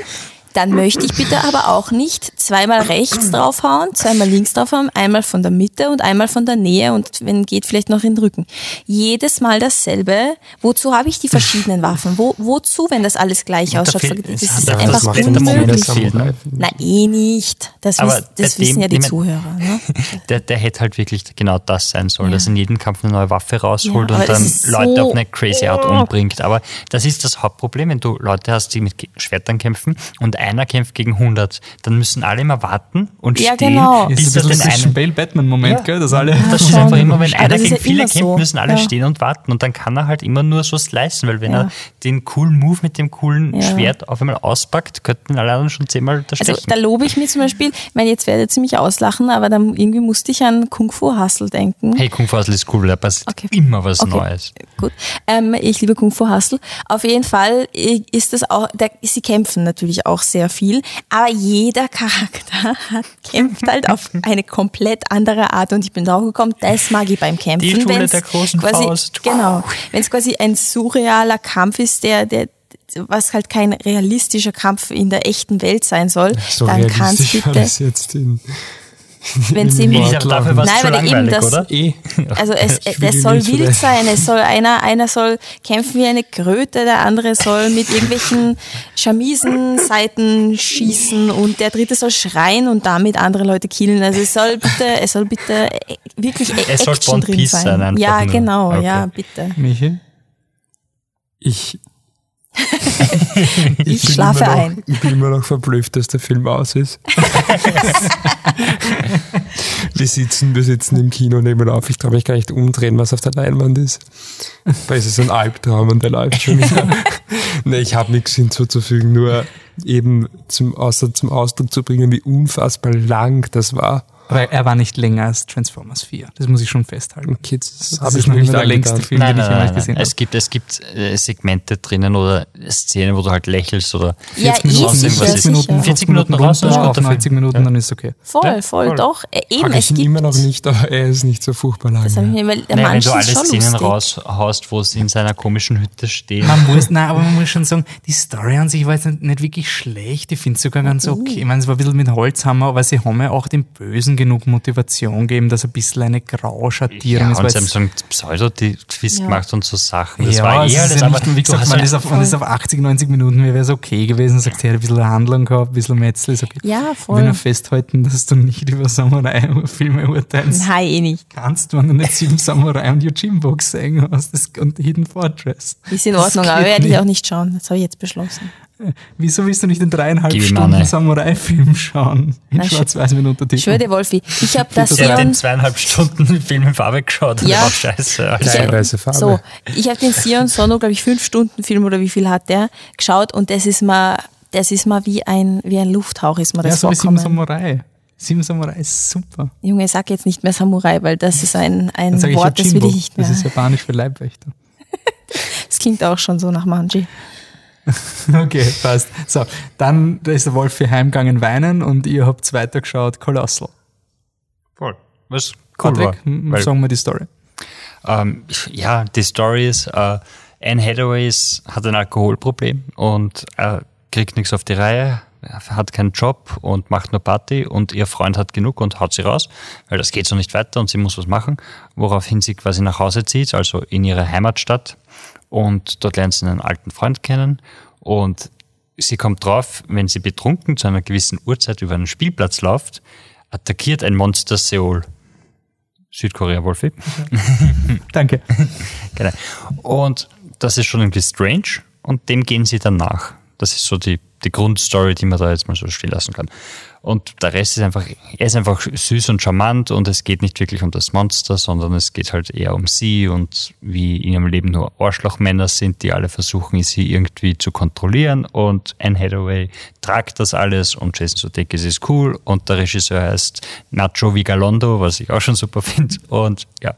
dann möchte ich bitte aber auch nicht zweimal rechts draufhauen, zweimal links draufhauen, einmal von der Mitte und einmal von der Nähe und wenn geht vielleicht noch in den Rücken. Jedes Mal dasselbe. Wozu habe ich die verschiedenen Waffen? Wo, wozu, wenn das alles gleich Da ausschaut? fehlt- Das es ist das einfach Moment unmöglich. ne? Na, eh nicht. Das, Aber wiss, das wissen dem- ja die dem- Zuhörer. Ne? Der, der hätte halt wirklich genau das sein sollen, Ja. dass in jedem Kampf eine neue Waffe rausholt Ja, und dann Leute so- auf eine crazy Art Oh. umbringt. Aber das ist das Hauptproblem, wenn du Leute hast, die mit Schwertern kämpfen und einer kämpft gegen 100, dann müssen alle immer warten und Ja, stehen, genau. Ist bis ein er den bisschen einen Bale-Batman-Moment, gell, dass alle... das ist einfach immer, wenn einer das gegen ja viele kämpft, so. müssen alle Ja. stehen und warten und dann kann er halt immer nur so slicen, weil wenn Ja. er den coolen Move mit dem coolen Ja. Schwert auf einmal auspackt, könnten alle anderen schon zehnmal Also unterstechen. da lobe ich mir zum Beispiel, ich meine, jetzt werdet ihr mich auslachen, aber dann irgendwie musste ich an Kung Fu Hustle denken. hey, Kung Fu Hustle ist cool, da passiert Okay. immer was Okay. Neues. Gut. Ähm, ich liebe Kung Fu Hustle. Auf jeden Fall äh, ist das auch, der, sie kämpfen natürlich auch sehr viel, aber jeder Charakter hat, kämpft halt auf eine komplett andere Art und ich bin drauf gekommen, das mag ich beim Kämpfen. Die Schule wenn's der großen quasi, Faust. Genau. Wenn es quasi ein surrealer Kampf ist, der, der, was halt kein realistischer Kampf in der echten Welt sein soll, So dann kann es realistisch war bitte, das jetzt in, wenn sie im- Elisa, dafür Nein, weil eben das- oder? Eh. Also es, Ich es soll wild vielleicht- sein, es soll einer, einer soll kämpfen wie eine Kröte, der andere soll mit irgendwelchen Chamisenseiten schießen und der dritte soll schreien und damit andere Leute killen. Also es soll bitte, es soll bitte wirklich Es soll Action One drin sein. sein, ja, nur. genau, Okay. ja, bitte. Michi? Ich, Ich bin schlafe noch, ein. Ich bin immer noch verblüfft, dass der Film aus ist. wir, sitzen, wir sitzen im Kino nebenan auf. Ich traue mich gar nicht umdrehen, was auf der Leinwand ist. Weil es ist ein Albtraum und der läuft schon wieder. nee, ich habe nichts hinzuzufügen, nur eben zum, außer zum Ausdruck zu bringen, wie unfassbar lang das war. Aber er war nicht länger als Transformers 4. Das muss ich schon festhalten. Okay, das, Das habe ist ich noch mir nicht immer der längste. Film, Nein, den ich nein, jemals nein, gesehen nein. habe. Es gibt, es gibt äh, Segmente drinnen oder Szenen, wo du halt lächelst oder Ja, 40 Minuten, sicher, 40 Minuten, sicher. 40 Minuten raus, auf guter Film. 90 Minuten, Ja. dann ist es okay. Voll, Ja, voll, voll. doch. Äh, Eben, es ich ihn gibt. immer noch nicht, aber er ist nicht so furchtbar lang. Das hab ich der Naja, wenn du alle Szenen raushaust, wo sie in seiner komischen Hütte stehen. Man muss, nein, aber man muss schon sagen, die Story an sich war jetzt nicht, nicht wirklich schlecht. Ich finde es sogar ganz okay. Ich meine, es war ein bisschen mit Holzhammer, aber sie haben ja auch dem Bösen genug Motivation gegeben, dass ein bisschen eine Grauschattierung Ja, ist. und sie haben so einen Pseudo-Twist Ja. gemacht und so Sachen. Das ja, war es eh alles, ja aber nicht, wie du gesagt, man ist, auf, man ist auf 80, 90 Minuten, mir wäre es okay gewesen, sagt, hey, ein bisschen Handlung gehabt, ein bisschen Metzel ist okay. Ja, Ich will voll. nur festhalten, dass du nicht über Samurai-Filme urteilst. Nein, eh nicht. Kannst, wenn du nicht Sieben Samurai und Yojimbo gesehen hast das, und Hidden Fortress. Ist in Ordnung, aber werde ich nicht. auch nicht schauen. Das habe ich jetzt beschlossen. Wieso willst du nicht den dreieinhalb Gib Stunden. Samurai-Film schauen? In schwarz-weiß mit Untertiteln. Ich schwöre, Wolfi, ich habe das hat den Sion. zweieinhalb Stunden Film in Farbe geschaut. Ja. Der war scheiße. Alter. Teilweise Farbe. So, ich habe den Sion Sono, glaube ich, fünf Stunden Film oder wie viel hat der geschaut und das ist mal, das ist mal wie ein, wie ein Lufthauch ist mir ja, das so wie Sieben vorkommen. Samurai. Sieben Samurai ist super. Junge, sag jetzt nicht mehr Samurai, weil das ist ein, ein Wort, das will ich nicht mehr. Das ist japanisch für Leibwächter. Das klingt auch schon so nach Manji. Okay, passt. So, dann da ist der Wolf hier heimgegangen weinen und ihr habt weitergeschaut Colossal. Voll. Was cool Patrick, war. m- Weil, sagen wir die Story. ähm, ja, die Story ist, äh, Anne Hathaway hat ein Alkoholproblem und äh, kriegt nichts auf die Reihe, hat keinen Job und macht nur Party und ihr Freund hat genug und haut sie raus, weil das geht so nicht weiter und sie muss was machen, woraufhin sie quasi nach Hause zieht, also in ihre Heimatstadt und dort lernt sie einen alten Freund kennen und sie kommt drauf, wenn sie betrunken zu einer gewissen Uhrzeit über einen Spielplatz läuft, attackiert ein Monster Seoul. Südkorea, Wolfi. Danke. Genau. Und das ist schon irgendwie strange und dem gehen sie dann nach. Das ist so die, die Grundstory, die man da jetzt mal so stehen lassen kann. Und der Rest ist einfach, er ist einfach süß und charmant und es geht nicht wirklich um das Monster, sondern es geht halt eher um sie und wie in ihrem Leben nur Arschlochmänner sind, die alle versuchen, sie irgendwie zu kontrollieren und Anne Hathaway tragt das alles und Jason Sudeikis ist cool und der Regisseur heißt Nacho Vigalondo, was ich auch schon super finde und ja,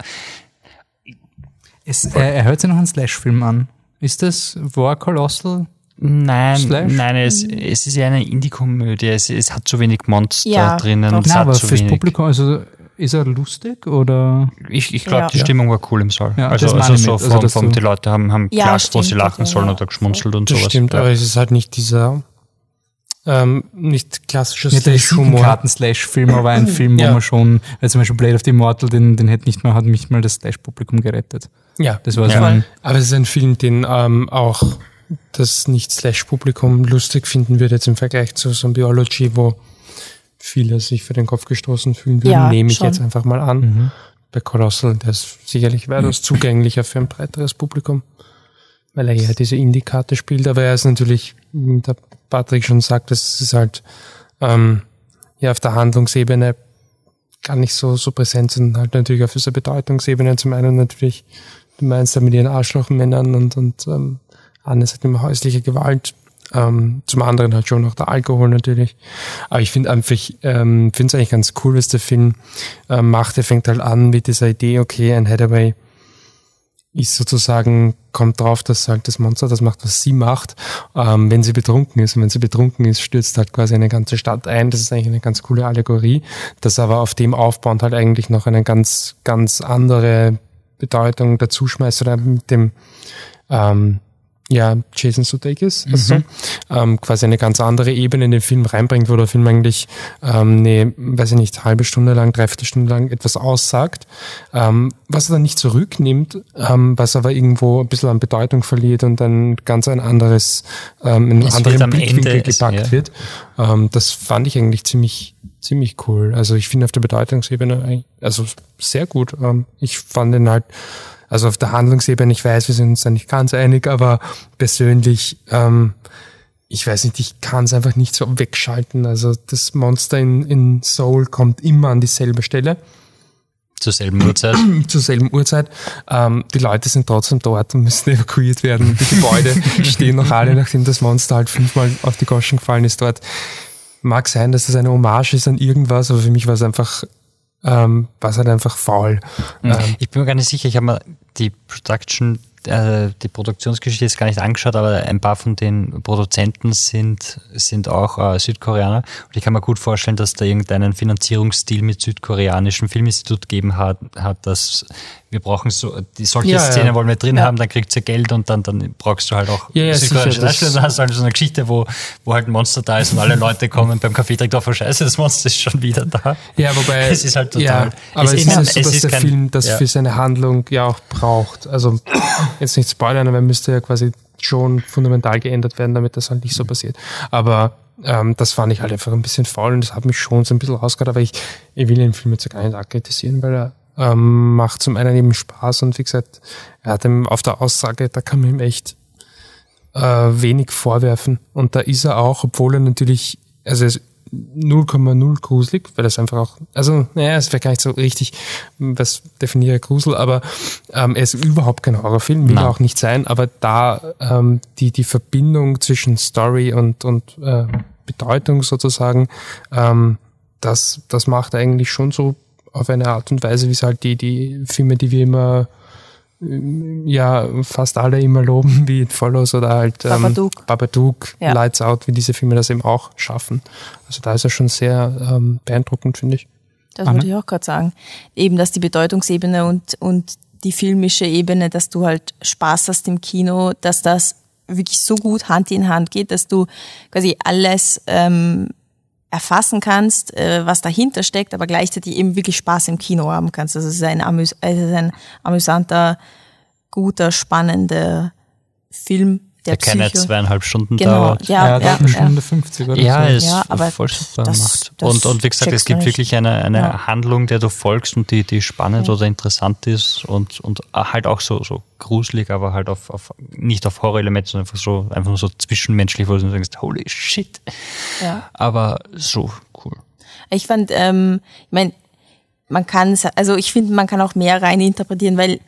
Es, äh, er hört sich noch einen Slash-Film an. Ist das War Colossal? Nein, Slash? nein, es, es ist ja eine Indie-Komödie. Es, es hat zu wenig Monster Ja, drinnen. doch. Es Nein, aber zu fürs wenig. Publikum, also ist er lustig oder? Ich, ich glaube, Ja. die Stimmung war cool im Saal. Ja, also also so vom, Also, vom, die Leute haben, haben Ja, geklatscht, wo sie lachen sollen ja. oder geschmunzelt und Das sowas. stimmt, ja. aber es ist halt nicht dieser ähm, nicht klassischer Nicht der Slash-Humor. Karten-Slash-Film, aber ein Film, wo Ja. man schon, weil zum Beispiel Blade of the Immortal, den, den hätte nicht mal, hat nicht mal das Slash-Publikum gerettet. Ja, Das war so Ja. ein, aber es ist ein Film, den ähm, auch das Nicht-Slash-Publikum lustig finden würde, jetzt im Vergleich zu Zombieology, wo viele sich für den Kopf gestoßen fühlen würden, Ja, nehme ich schon. jetzt einfach mal an. Mhm. Bei Colossal, der ist sicherlich weitaus zugänglicher für ein breiteres Publikum, weil er ja diese Indie-Karte spielt, aber er ist natürlich, wie der Patrick schon sagt, es ist halt ähm, ja auf der Handlungsebene gar nicht so, so präsent, sondern halt natürlich auf dieser Bedeutungsebene. Zum einen natürlich, du meinst ja mit ihren Arschlochmännern und, und ähm, Immer häusliche Gewalt. Ähm, zum anderen halt schon noch der Alkohol natürlich. Aber ich finde einfach, ähm, finde es eigentlich ganz cool, was der Film ähm, macht. Er fängt halt an mit dieser Idee, okay, ein Hathaway ist sozusagen, kommt drauf, dass halt das Monster das macht, was sie macht, ähm, wenn sie betrunken ist. Und wenn sie betrunken ist, stürzt halt quasi eine ganze Stadt ein. Das ist eigentlich eine ganz coole Allegorie. Das aber auf dem aufbauend halt eigentlich noch eine ganz, ganz andere Bedeutung dazu schmeißt oder mit dem, ähm, ja, Jason Sudeikis, also so, ähm, quasi eine ganz andere Ebene in den Film reinbringt, wo der Film eigentlich ähm, eine, weiß ich nicht, halbe Stunde lang, dreiviertel Stunde lang etwas aussagt, ähm, was er dann nicht zurücknimmt, ähm, was aber irgendwo ein bisschen an Bedeutung verliert und dann ganz ein anderes, ähm, einen Es wird anderen Blickwinkel gepackt ja. wird. Ähm, das fand ich eigentlich ziemlich ziemlich cool. Also ich finde auf der Bedeutungsebene, also sehr gut. Ähm, ich fand den halt Also auf der Handlungsebene, ich weiß, wir sind uns da nicht ganz einig, aber persönlich, ähm, ich weiß nicht, ich kann es einfach nicht so wegschalten. Also das Monster in, in Soul kommt immer an dieselbe Stelle. Zur selben Uhrzeit. Zur selben Uhrzeit. Ähm, die Leute sind trotzdem dort und müssen evakuiert werden. Die Gebäude stehen noch alle, nachdem das Monster halt fünfmal auf die Goschen gefallen ist dort. Mag sein, dass das eine Hommage ist an irgendwas, aber für mich war es einfach, ähm, war es halt einfach faul. Mhm. Ähm, ich bin mir gar nicht sicher, ich habe mal die Production äh, die Produktionsgeschichte ist gar nicht angeschaut, aber ein paar von den Produzenten sind, sind auch äh, Südkoreaner. Und ich kann mir gut vorstellen, dass da irgendeinen Finanzierungsstil mit südkoreanischem Filminstitut gegeben hat, hat dass wir brauchen so, die solche ja, Szenen ja. wollen wir drin ja. haben, dann kriegt ihr Geld und dann, dann brauchst du halt auch ja, ja, sicher, das dann hast du halt so eine Geschichte, wo, wo halt ein Monster da ist und alle Leute kommen beim Kaffee trinken auf, scheiße, das Monster ist schon wieder da. Ja, wobei, es ist halt total, ja, aber es, es ist, halt so, dass der kein, Film das für seine Handlung ja auch braucht. Also, jetzt nicht spoilern, aber er müsste ja quasi schon fundamental geändert werden, damit das halt nicht so passiert. Aber ähm, das fand ich halt einfach ein bisschen faul und das hat mich schon so ein bisschen rausgehört, aber ich, ich will den Film jetzt gar nicht kritisieren, weil er ähm, macht zum einen eben Spaß und wie gesagt, er hat ihm auf der Aussage, da kann man ihm echt äh, wenig vorwerfen. Und da ist er auch, obwohl er natürlich, also er 0,0 gruselig, weil das einfach auch, also naja, es wäre gar nicht so richtig, was definiere Grusel, aber ähm, er ist überhaupt kein Horrorfilm, will auch nicht sein, aber da ähm, die, die Verbindung zwischen Story und, und äh, Bedeutung sozusagen, ähm, das, das macht eigentlich schon so auf eine Art und Weise, wie es halt die, die Filme, die wir immer ja fast alle immer loben, wie It Follows oder halt ähm, Babadook, Babadook ja. Lights Out, wie diese Filme das eben auch schaffen. Also da ist er schon sehr ähm, beeindruckend, finde ich. Das wollte ich auch gerade sagen. Eben, dass die Bedeutungsebene und, und die filmische Ebene, dass du halt Spaß hast im Kino, dass das wirklich so gut Hand in Hand geht, dass du quasi alles ähm, erfassen kannst, äh, was dahinter steckt, aber gleichzeitig eben wirklich Spaß im Kino haben kannst. Also es ist ein, amüs also es ist ein amüsanter, guter, spannender Film, der, der keine zweieinhalb Stunden genau, dauert. Ja, ja, ja eine Stunde 50 oder ja, so. Ist ja, aber voll super das, gemacht. Das und, und wie gesagt, es gibt wirklich eine, eine ja. Handlung, der du folgst und die, die spannend ja. oder interessant ist und, und halt auch so, so gruselig, aber halt auf, auf nicht auf Horror-Elemente, sondern einfach so, einfach nur so zwischenmenschlich, wo du denkst, holy shit. Ja. Aber so cool. Ich fand, ähm, ich meine, man kann, also ich finde, man kann auch mehr rein interpretieren, weil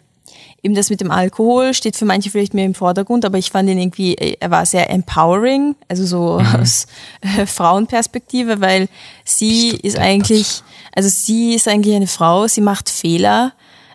eben das mit dem Alkohol steht für manche vielleicht mehr im Vordergrund, aber ich fand ihn irgendwie, äh, er war sehr empowering, also so mhm. aus äh, Frauenperspektive, weil sie ist eigentlich, also sie ist eigentlich eine Frau, sie macht Fehler,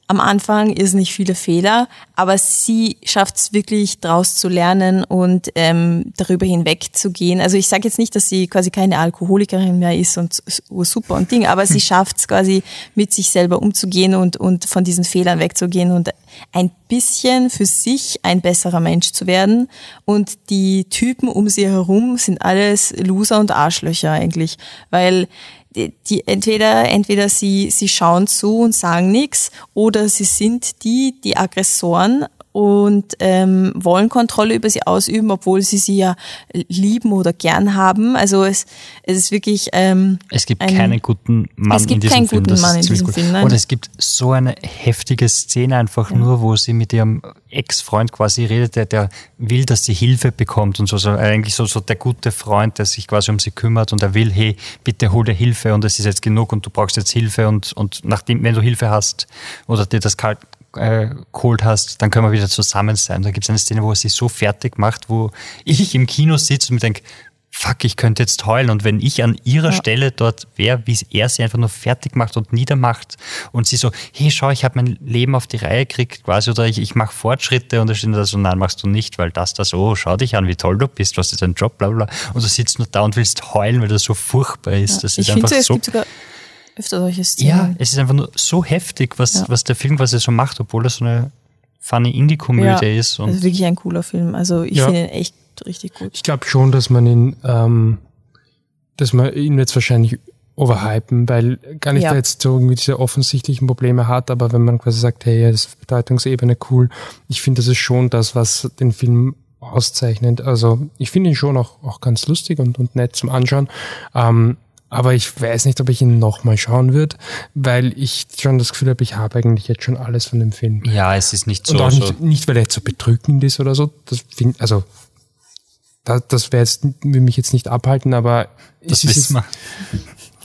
am Anfang ist nicht viele Fehler, aber sie schafft es wirklich draus zu lernen und ähm, darüber hinweg zu gehen. Also ich sage jetzt nicht, dass sie quasi keine Alkoholikerin mehr ist und super und Ding, aber sie schafft es quasi mit sich selber umzugehen und, und von diesen Fehlern wegzugehen und ein bisschen für sich ein besserer Mensch zu werden. Und die Typen um sie herum sind alles Loser und Arschlöcher eigentlich, weil die, entweder entweder sie sie schauen zu und sagen nichts oder sie sind die die Aggressoren und ähm, wollen Kontrolle über sie ausüben, obwohl sie sie ja lieben oder gern haben. Also es, es ist wirklich. Ähm, es gibt ein, keinen guten Mann es gibt in diesem keinen Film. Guten Mann in diesem Film nein. Und es gibt so eine heftige Szene einfach ja. nur, wo sie mit ihrem Ex-Freund quasi redet, der, der will, dass sie Hilfe bekommt und so, so eigentlich so, so der gute Freund, der sich quasi um sie kümmert und er will, hey, bitte hol dir Hilfe und es ist jetzt genug und du brauchst jetzt Hilfe und, und nachdem, wenn du Hilfe hast oder dir das kalt geholt hast, dann können wir wieder zusammen sein. Da gibt es eine Szene, wo er sich so fertig macht, wo ich im Kino sitze und mir denke, fuck, ich könnte jetzt heulen. Und wenn ich an ihrer ja. Stelle dort wäre, wie er sie einfach nur fertig macht und niedermacht und sie so, hey, schau, ich habe mein Leben auf die Reihe gekriegt quasi oder ich, ich mache Fortschritte und da steht da so, nein, machst du nicht, weil das, das, oh, schau dich an, wie toll du bist, was ist dein Job, bla bla. Und du sitzt nur da und willst heulen, weil das so furchtbar ist. Ja, das ist einfach so öfter solche Szenen. Ja, es ist einfach nur so heftig, was, ja. was der Film quasi so macht, obwohl er so eine funny Indie-Komödie ja, ist. Und das ist wirklich ein cooler Film. Also ich ja. finde ihn echt richtig gut. Ich glaube schon, dass man ihn, ähm, dass man ihn jetzt wahrscheinlich overhypen, weil gar nicht ja. da jetzt so irgendwie diese offensichtlichen Probleme hat, aber wenn man quasi sagt, hey, das ist Bedeutungsebene cool, ich finde, das ist schon das, was den Film auszeichnet. Also ich finde ihn schon auch, auch ganz lustig und, und nett zum Anschauen. Ähm, aber ich weiß nicht, ob ich ihn nochmal schauen würde, weil ich schon das Gefühl habe, ich habe eigentlich jetzt schon alles von dem Film. Ja, es ist nicht so. Und auch nicht, so. nicht weil er jetzt so bedrückend ist oder so. Das find, also das, das wäre jetzt will mich jetzt nicht abhalten, aber Das es ist wissen wir.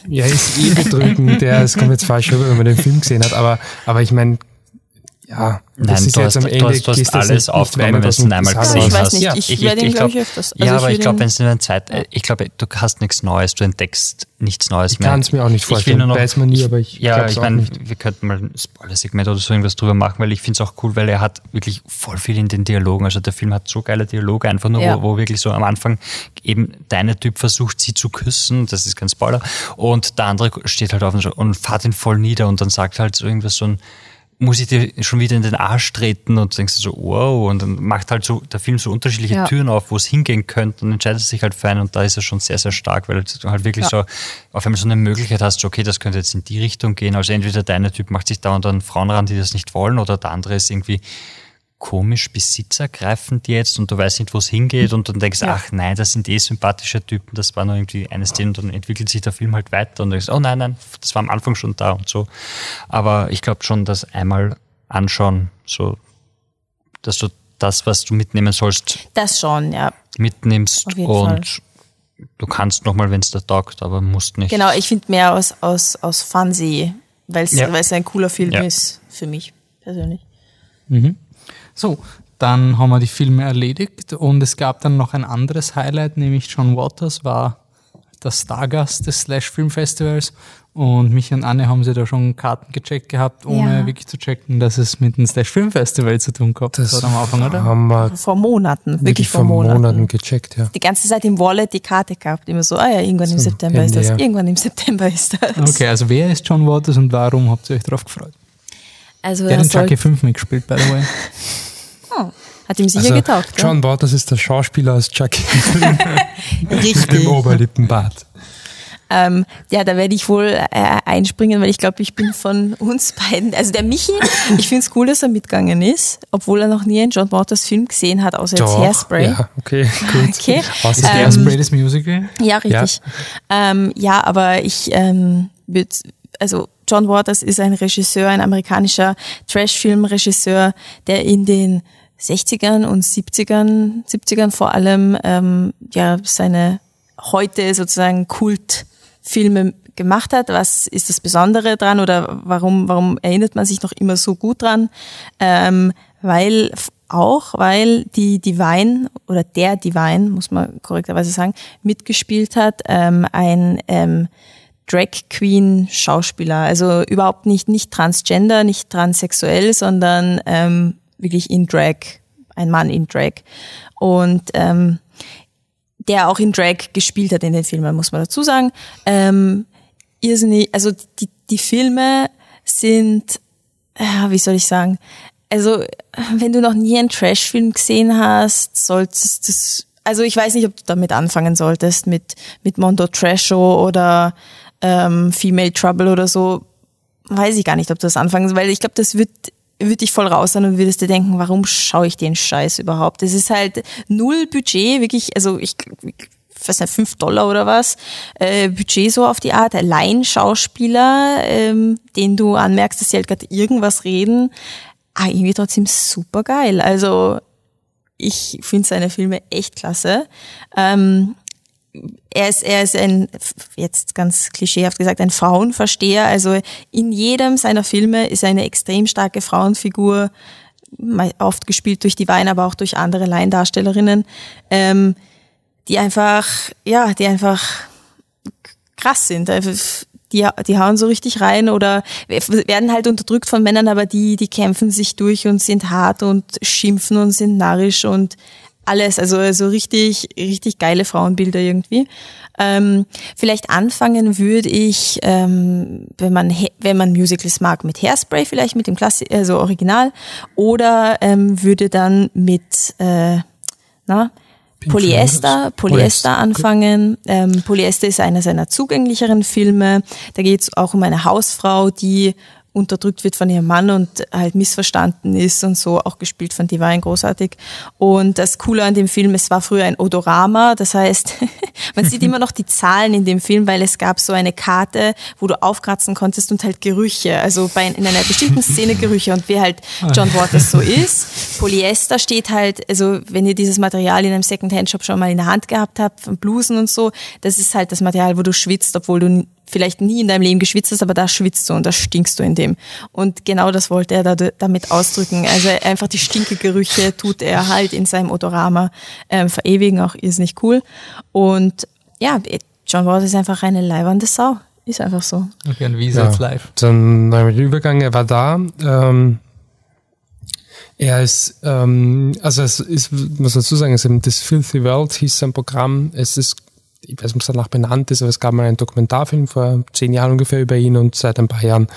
ja ist eh bedrückend. ja, es kommt jetzt falsch rüber, wenn man den Film gesehen hat, aber aber ich meine ja, Nein, das ist du jetzt hast, am du Ende hast, du hast gehst das alles nicht- nicht aufgenommen, wenn du ihn einmal Also gesehen ich hast. weiß nicht, Ja. ich, Ich- werde ich ihn, glaube ich, öfters. ja, aber ich glaube, wenn es in einer Zeit, äh, ich glaube, du hast nichts Neues, du entdeckst nichts Neues Ich mehr. kann es mir auch nicht Ich will vorstellen. nur noch, Weiß man nie, aber ich ja, ich meine, nicht. wir könnten mal ein Spoiler-Segment oder so irgendwas drüber machen, weil ich finde es auch cool, weil er hat wirklich voll viel in den Dialogen. Also der Film hat so geile Dialoge, einfach nur, Ja. wo, wo wirklich so am Anfang eben deine Typ versucht, sie zu küssen, das ist kein Spoiler, und der andere steht halt auf und, und fährt ihn voll nieder und dann sagt halt so irgendwas so ein muss ich dir schon wieder in den Arsch treten und denkst du so, wow, und dann macht halt so der Film so unterschiedliche Ja. Türen auf, wo es hingehen könnte und entscheidet sich halt für einen und da ist er schon sehr, sehr stark, weil du halt wirklich so auf einmal so eine Möglichkeit hast, so, okay, das könnte jetzt in die Richtung gehen. Also entweder deiner Typ macht sich dauernd an Frauen ran, die das nicht wollen, oder der andere ist irgendwie komisch besitzergreifend jetzt und du weißt nicht, wo es hingeht und dann denkst, Ja. ach nein, das sind eh sympathische Typen, das war nur irgendwie eine Szene und dann entwickelt sich der Film halt weiter und du denkst, oh nein, nein, das war am Anfang schon da und so. Aber ich glaube schon, dass einmal anschauen, so, dass du das, was du mitnehmen sollst, Das schon, ja. mitnimmst und du kannst nochmal, wenn es dir taugt, aber musst nicht. Genau, ich finde mehr aus, aus, aus Fancy, weil es Ja. ein cooler Film Ja. ist, für mich persönlich. So, dann haben wir die Filme erledigt und es gab dann noch ein anderes Highlight, nämlich John Waters war der Stargast des Slash Film Festivals und mich und Anne haben sie da schon Karten gecheckt gehabt, ohne Ja. wirklich zu checken, dass es mit dem Slash Film Festival zu tun gehabt Das hat am Anfang, oder? haben wir Vor Monaten, wirklich, wirklich vor Monaten. Monaten gecheckt, ja. Die ganze Zeit im Wallet die Karte gehabt, immer so, ah ja, irgendwann im Zum September ist das, ja. irgendwann im September ist das. Okay, also wer ist John Waters und warum habt ihr euch darauf gefreut? Also Der er hat in Chucky 5 mitgespielt, by the way. hat ihm sicher Also, getaugt. gell? John Waters ist der Schauspieler aus Chucky Richtig. im Oberlippenbart. Ähm, ja, da werde ich wohl äh, einspringen, weil ich glaube, ich bin von uns beiden, also der Michi, ich finde es cool, dass er mitgegangen ist, obwohl er noch nie einen John Waters Film gesehen hat, außer jetzt Doch, Hairspray. Ja, okay, gut. Okay. Außer Ähm, Hairspray, das Musical. Ja, richtig. Ja, ähm, ja aber ich ähm, würd, also John Waters ist ein Regisseur, ein amerikanischer Trash-Film-Regisseur, der in den 60ern und 70ern, 70ern vor allem ähm, ja seine heute sozusagen Kultfilme gemacht hat. Was ist das Besondere dran oder warum, warum erinnert man sich noch immer so gut dran? Ähm, weil auch, weil die Divine oder der Divine, muss man korrekterweise sagen, mitgespielt hat, ähm, ein ähm, Drag Queen Schauspieler, also überhaupt nicht nicht transgender, nicht transsexuell, sondern ähm, wirklich in Drag, ein Mann in Drag und ähm, der auch in Drag gespielt hat in den Filmen, muss man dazu sagen. Ähm, irrsinnig, also die, die Filme sind, ja, wie soll ich sagen, also wenn du noch nie einen Trash-Film gesehen hast, solltest du, also ich weiß nicht, ob du damit anfangen solltest, mit, mit Mondo Trash Show oder ähm, Female Trouble oder so, weiß ich gar nicht, ob du das anfangen, weil ich glaube, das wird würde dich voll raus sein und würdest dir denken, warum schaue ich den Scheiß überhaupt? Es ist halt null Budget, wirklich, also ich, ich weiß nicht, fünf Dollar oder was, äh, Budget so auf die Art, Laienschauspieler, ähm, den du anmerkst, dass sie halt gerade irgendwas reden, ah, irgendwie trotzdem super geil. Also ich finde seine Filme echt klasse. Ähm, er ist, er ist ein, jetzt ganz klischeehaft gesagt, ein Frauenversteher. Also in jedem seiner Filme ist eine extrem starke Frauenfigur, oft gespielt durch die Wein, aber auch durch andere Laiendarstellerinnen, ähm, die einfach, ja, die einfach krass sind. Die, die hauen so richtig rein oder werden halt unterdrückt von Männern, aber die, die kämpfen sich durch und sind hart und schimpfen und sind narrisch und alles, also so richtig, richtig geile Frauenbilder irgendwie. Ähm, vielleicht anfangen würde ich, ähm, wenn man wenn man Musicals mag, mit Hairspray vielleicht mit dem Klassik, also Original, oder ähm, würde dann mit äh, na Polyester, Polyester anfangen. Ähm, Polyester ist einer seiner zugänglicheren Filme. Da geht es auch um eine Hausfrau, die unterdrückt wird von ihrem Mann und halt missverstanden ist und so, auch gespielt von Divine, großartig. Und das Coole an dem Film, es war früher ein Odorama, das heißt, man sieht immer noch die Zahlen in dem Film, weil es gab so eine Karte, wo du aufkratzen konntest und halt Gerüche, also bei, in einer bestimmten Szene Gerüche und wer halt John Waters so ist. Polyester steht halt, also wenn ihr dieses Material in einem Second-Hand-Shop schon mal in der Hand gehabt habt, von Blusen und so, das ist halt das Material, wo du schwitzt, obwohl du vielleicht nie in deinem Leben geschwitzt hast, aber da schwitzt du und da stinkst du in dem. Und genau das wollte er da, damit ausdrücken. Also einfach die Stinkegerüche tut er halt in seinem Odorama ähm, verewigen, auch ist nicht cool. Und ja, John Waters ist einfach eine leibernde Sau. Ist einfach so. Okay, und wie ist ja, jetzt live? Dann der Übergang, er war da. Ähm, er ist, ähm, also es ist, muss dazu sagen, es ist eben das Filthy World hieß sein Programm. Es ist ich weiß nicht, ob es danach benannt ist, aber es gab mal einen Dokumentarfilm vor zehn Jahren ungefähr über ihn und seit ein paar Jahren,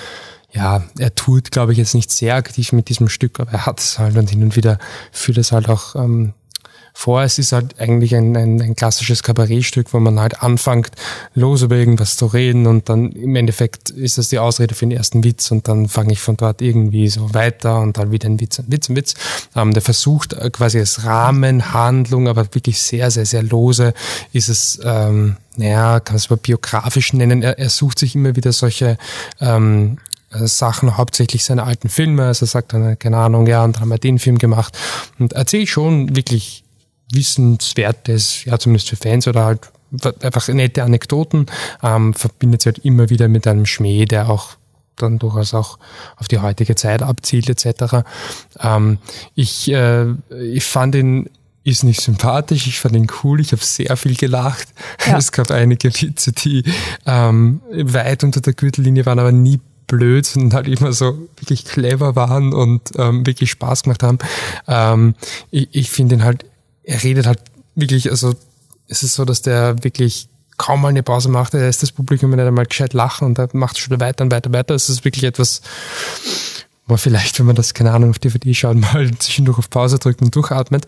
ja, er tut, glaube ich, jetzt nicht sehr aktiv mit diesem Stück, aber er hat es halt und hin und wieder führt es halt auch ähm, vor. Es ist halt eigentlich ein, ein, ein klassisches Kabarettstück, wo man halt anfängt, los über irgendwas zu reden und dann im Endeffekt ist das die Ausrede für den ersten Witz und dann fange ich von dort irgendwie so weiter und dann wieder ein Witz, ein Witz, ein Witz. Ähm, der versucht äh, quasi als Rahmenhandlung, aber wirklich sehr, sehr, sehr lose ist es, ähm, naja, kann es mal biografisch nennen. Er, er sucht sich immer wieder solche ähm, äh, Sachen, hauptsächlich seine alten Filme. Also sagt dann, keine Ahnung, ja, und dann haben wir den Film gemacht. Und erzählt schon wirklich Wissenswertes, ja zumindest für Fans oder halt einfach nette Anekdoten, ähm, verbindet sie halt immer wieder mit einem Schmäh, der auch dann durchaus auch auf die heutige Zeit abzielt etc. Ähm, ich, äh, ich fand ihn ist nicht sympathisch, ich fand ihn cool, ich habe sehr viel gelacht. Ja. Es gab einige Witze, die ähm, weit unter der Gürtellinie waren, aber nie blöd, sondern halt immer so wirklich clever waren und ähm, wirklich Spaß gemacht haben. Ähm, ich ich finde ihn halt er redet halt wirklich, also es ist so, dass der wirklich kaum mal eine Pause macht. Er lässt das Publikum nicht einmal gescheit lachen und er macht schon weiter und weiter und weiter. Es ist wirklich etwas, wo vielleicht, wenn man das, keine Ahnung, auf DVD schaut, mal zwischendurch auf Pause drückt und durchatmet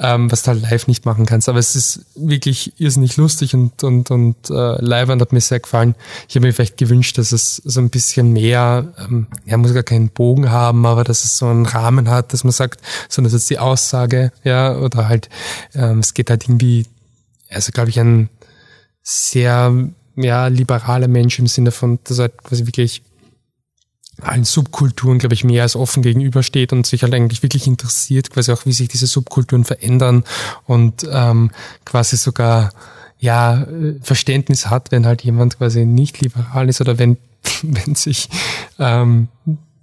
ähm, was du halt live nicht machen kannst. Aber es ist wirklich irrsinnig lustig und, und, und äh, live hat mir sehr gefallen. Ich habe mir vielleicht gewünscht, dass es so ein bisschen mehr, ähm, ja, muss gar keinen Bogen haben, aber dass es so einen Rahmen hat, dass man sagt, so das ist die Aussage, ja, oder halt, ähm, es geht halt irgendwie, also glaube ich, ein sehr ja, liberaler Mensch im Sinne von, dass er halt quasi wirklich allen Subkulturen, glaube ich, mehr als offen gegenübersteht und sich halt eigentlich wirklich interessiert, quasi auch, wie sich diese Subkulturen verändern und ähm, quasi sogar ja Verständnis hat, wenn halt jemand quasi nicht liberal ist oder wenn wenn sich ähm,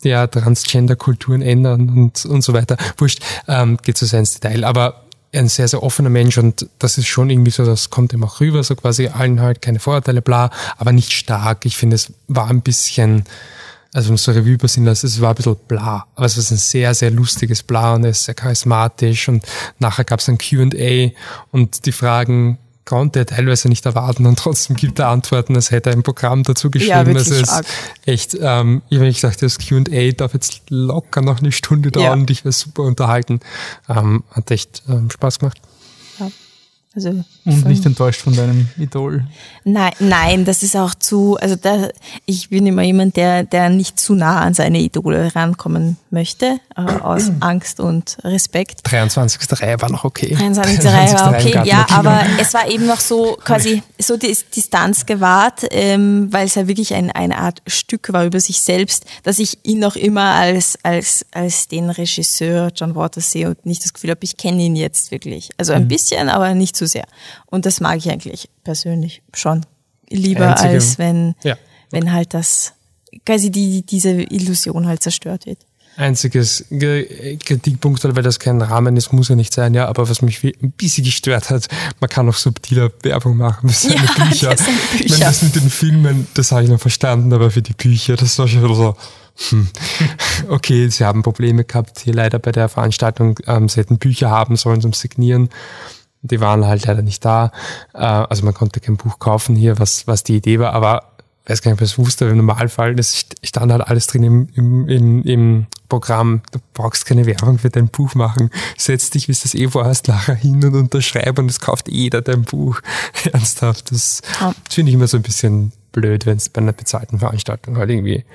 ja Transgender-Kulturen ändern und und so weiter. Wurscht, ähm, geht so sehr ins Detail, aber ein sehr, sehr offener Mensch und das ist schon irgendwie so, das kommt ihm auch rüber, so quasi allen halt keine Vorurteile, bla, aber nicht stark. Ich finde, es war ein bisschen, also wenn so Revue passieren lässt, es war ein bisschen bla. Aber es war ein sehr, sehr lustiges Bla und er ist sehr charismatisch und nachher gab es ein Q&A und die Fragen konnte er teilweise nicht erwarten und trotzdem gibt er Antworten, als hätte er ein Programm dazu geschrieben. Ja, also es ist echt, ähm, ich gesagt, das Q&A darf jetzt locker noch eine Stunde dauern ja. und ich war super unterhalten. Ähm, hat echt ähm, Spaß gemacht. Also und nicht enttäuscht von deinem Idol. Nein, nein, das ist auch zu, also da, ich bin immer jemand, der, der nicht zu nah an seine Idole rankommen möchte, äh, aus Angst und Respekt. 23. Reihe war noch okay. 23. Reihe war okay, ja, aber es war eben noch so quasi so die Distanz gewahrt, ähm, weil es ja wirklich ein, eine Art Stück war über sich selbst, dass ich ihn noch immer als, als, als den Regisseur John Waters sehe und nicht das Gefühl habe, ich kenne ihn jetzt wirklich. Also ein mhm. bisschen, aber nicht zu sehr. Und das mag ich eigentlich persönlich schon lieber, Einzige, als wenn, ja. wenn halt das, quasi die, diese Illusion halt zerstört wird. Einziges Kritikpunkt, weil das kein Rahmen ist, muss ja nicht sein, ja, aber was mich ein bisschen gestört hat, man kann auch subtiler Werbung machen für seine ja, Bücher. Das Bücher. Wenn das mit den Filmen, das habe ich noch verstanden, aber für die Bücher, das war schon so, hm. okay, sie haben Probleme gehabt hier leider bei der Veranstaltung, ähm, sie hätten Bücher haben sollen zum Signieren die waren halt leider nicht da. Äh, also man konnte kein Buch kaufen hier, was, was die Idee war, aber weiß gar nicht, ob ich es wusste, im Normalfall, das stand halt alles drin im, im, im, im Programm. Du brauchst keine Werbung für dein Buch machen. Setz dich, wie du das eh vorhast, nachher hin und unterschreib und es kauft jeder dein Buch. Ernsthaft. Das, ja. das finde ich immer so ein bisschen blöd, wenn es bei einer bezahlten Veranstaltung halt irgendwie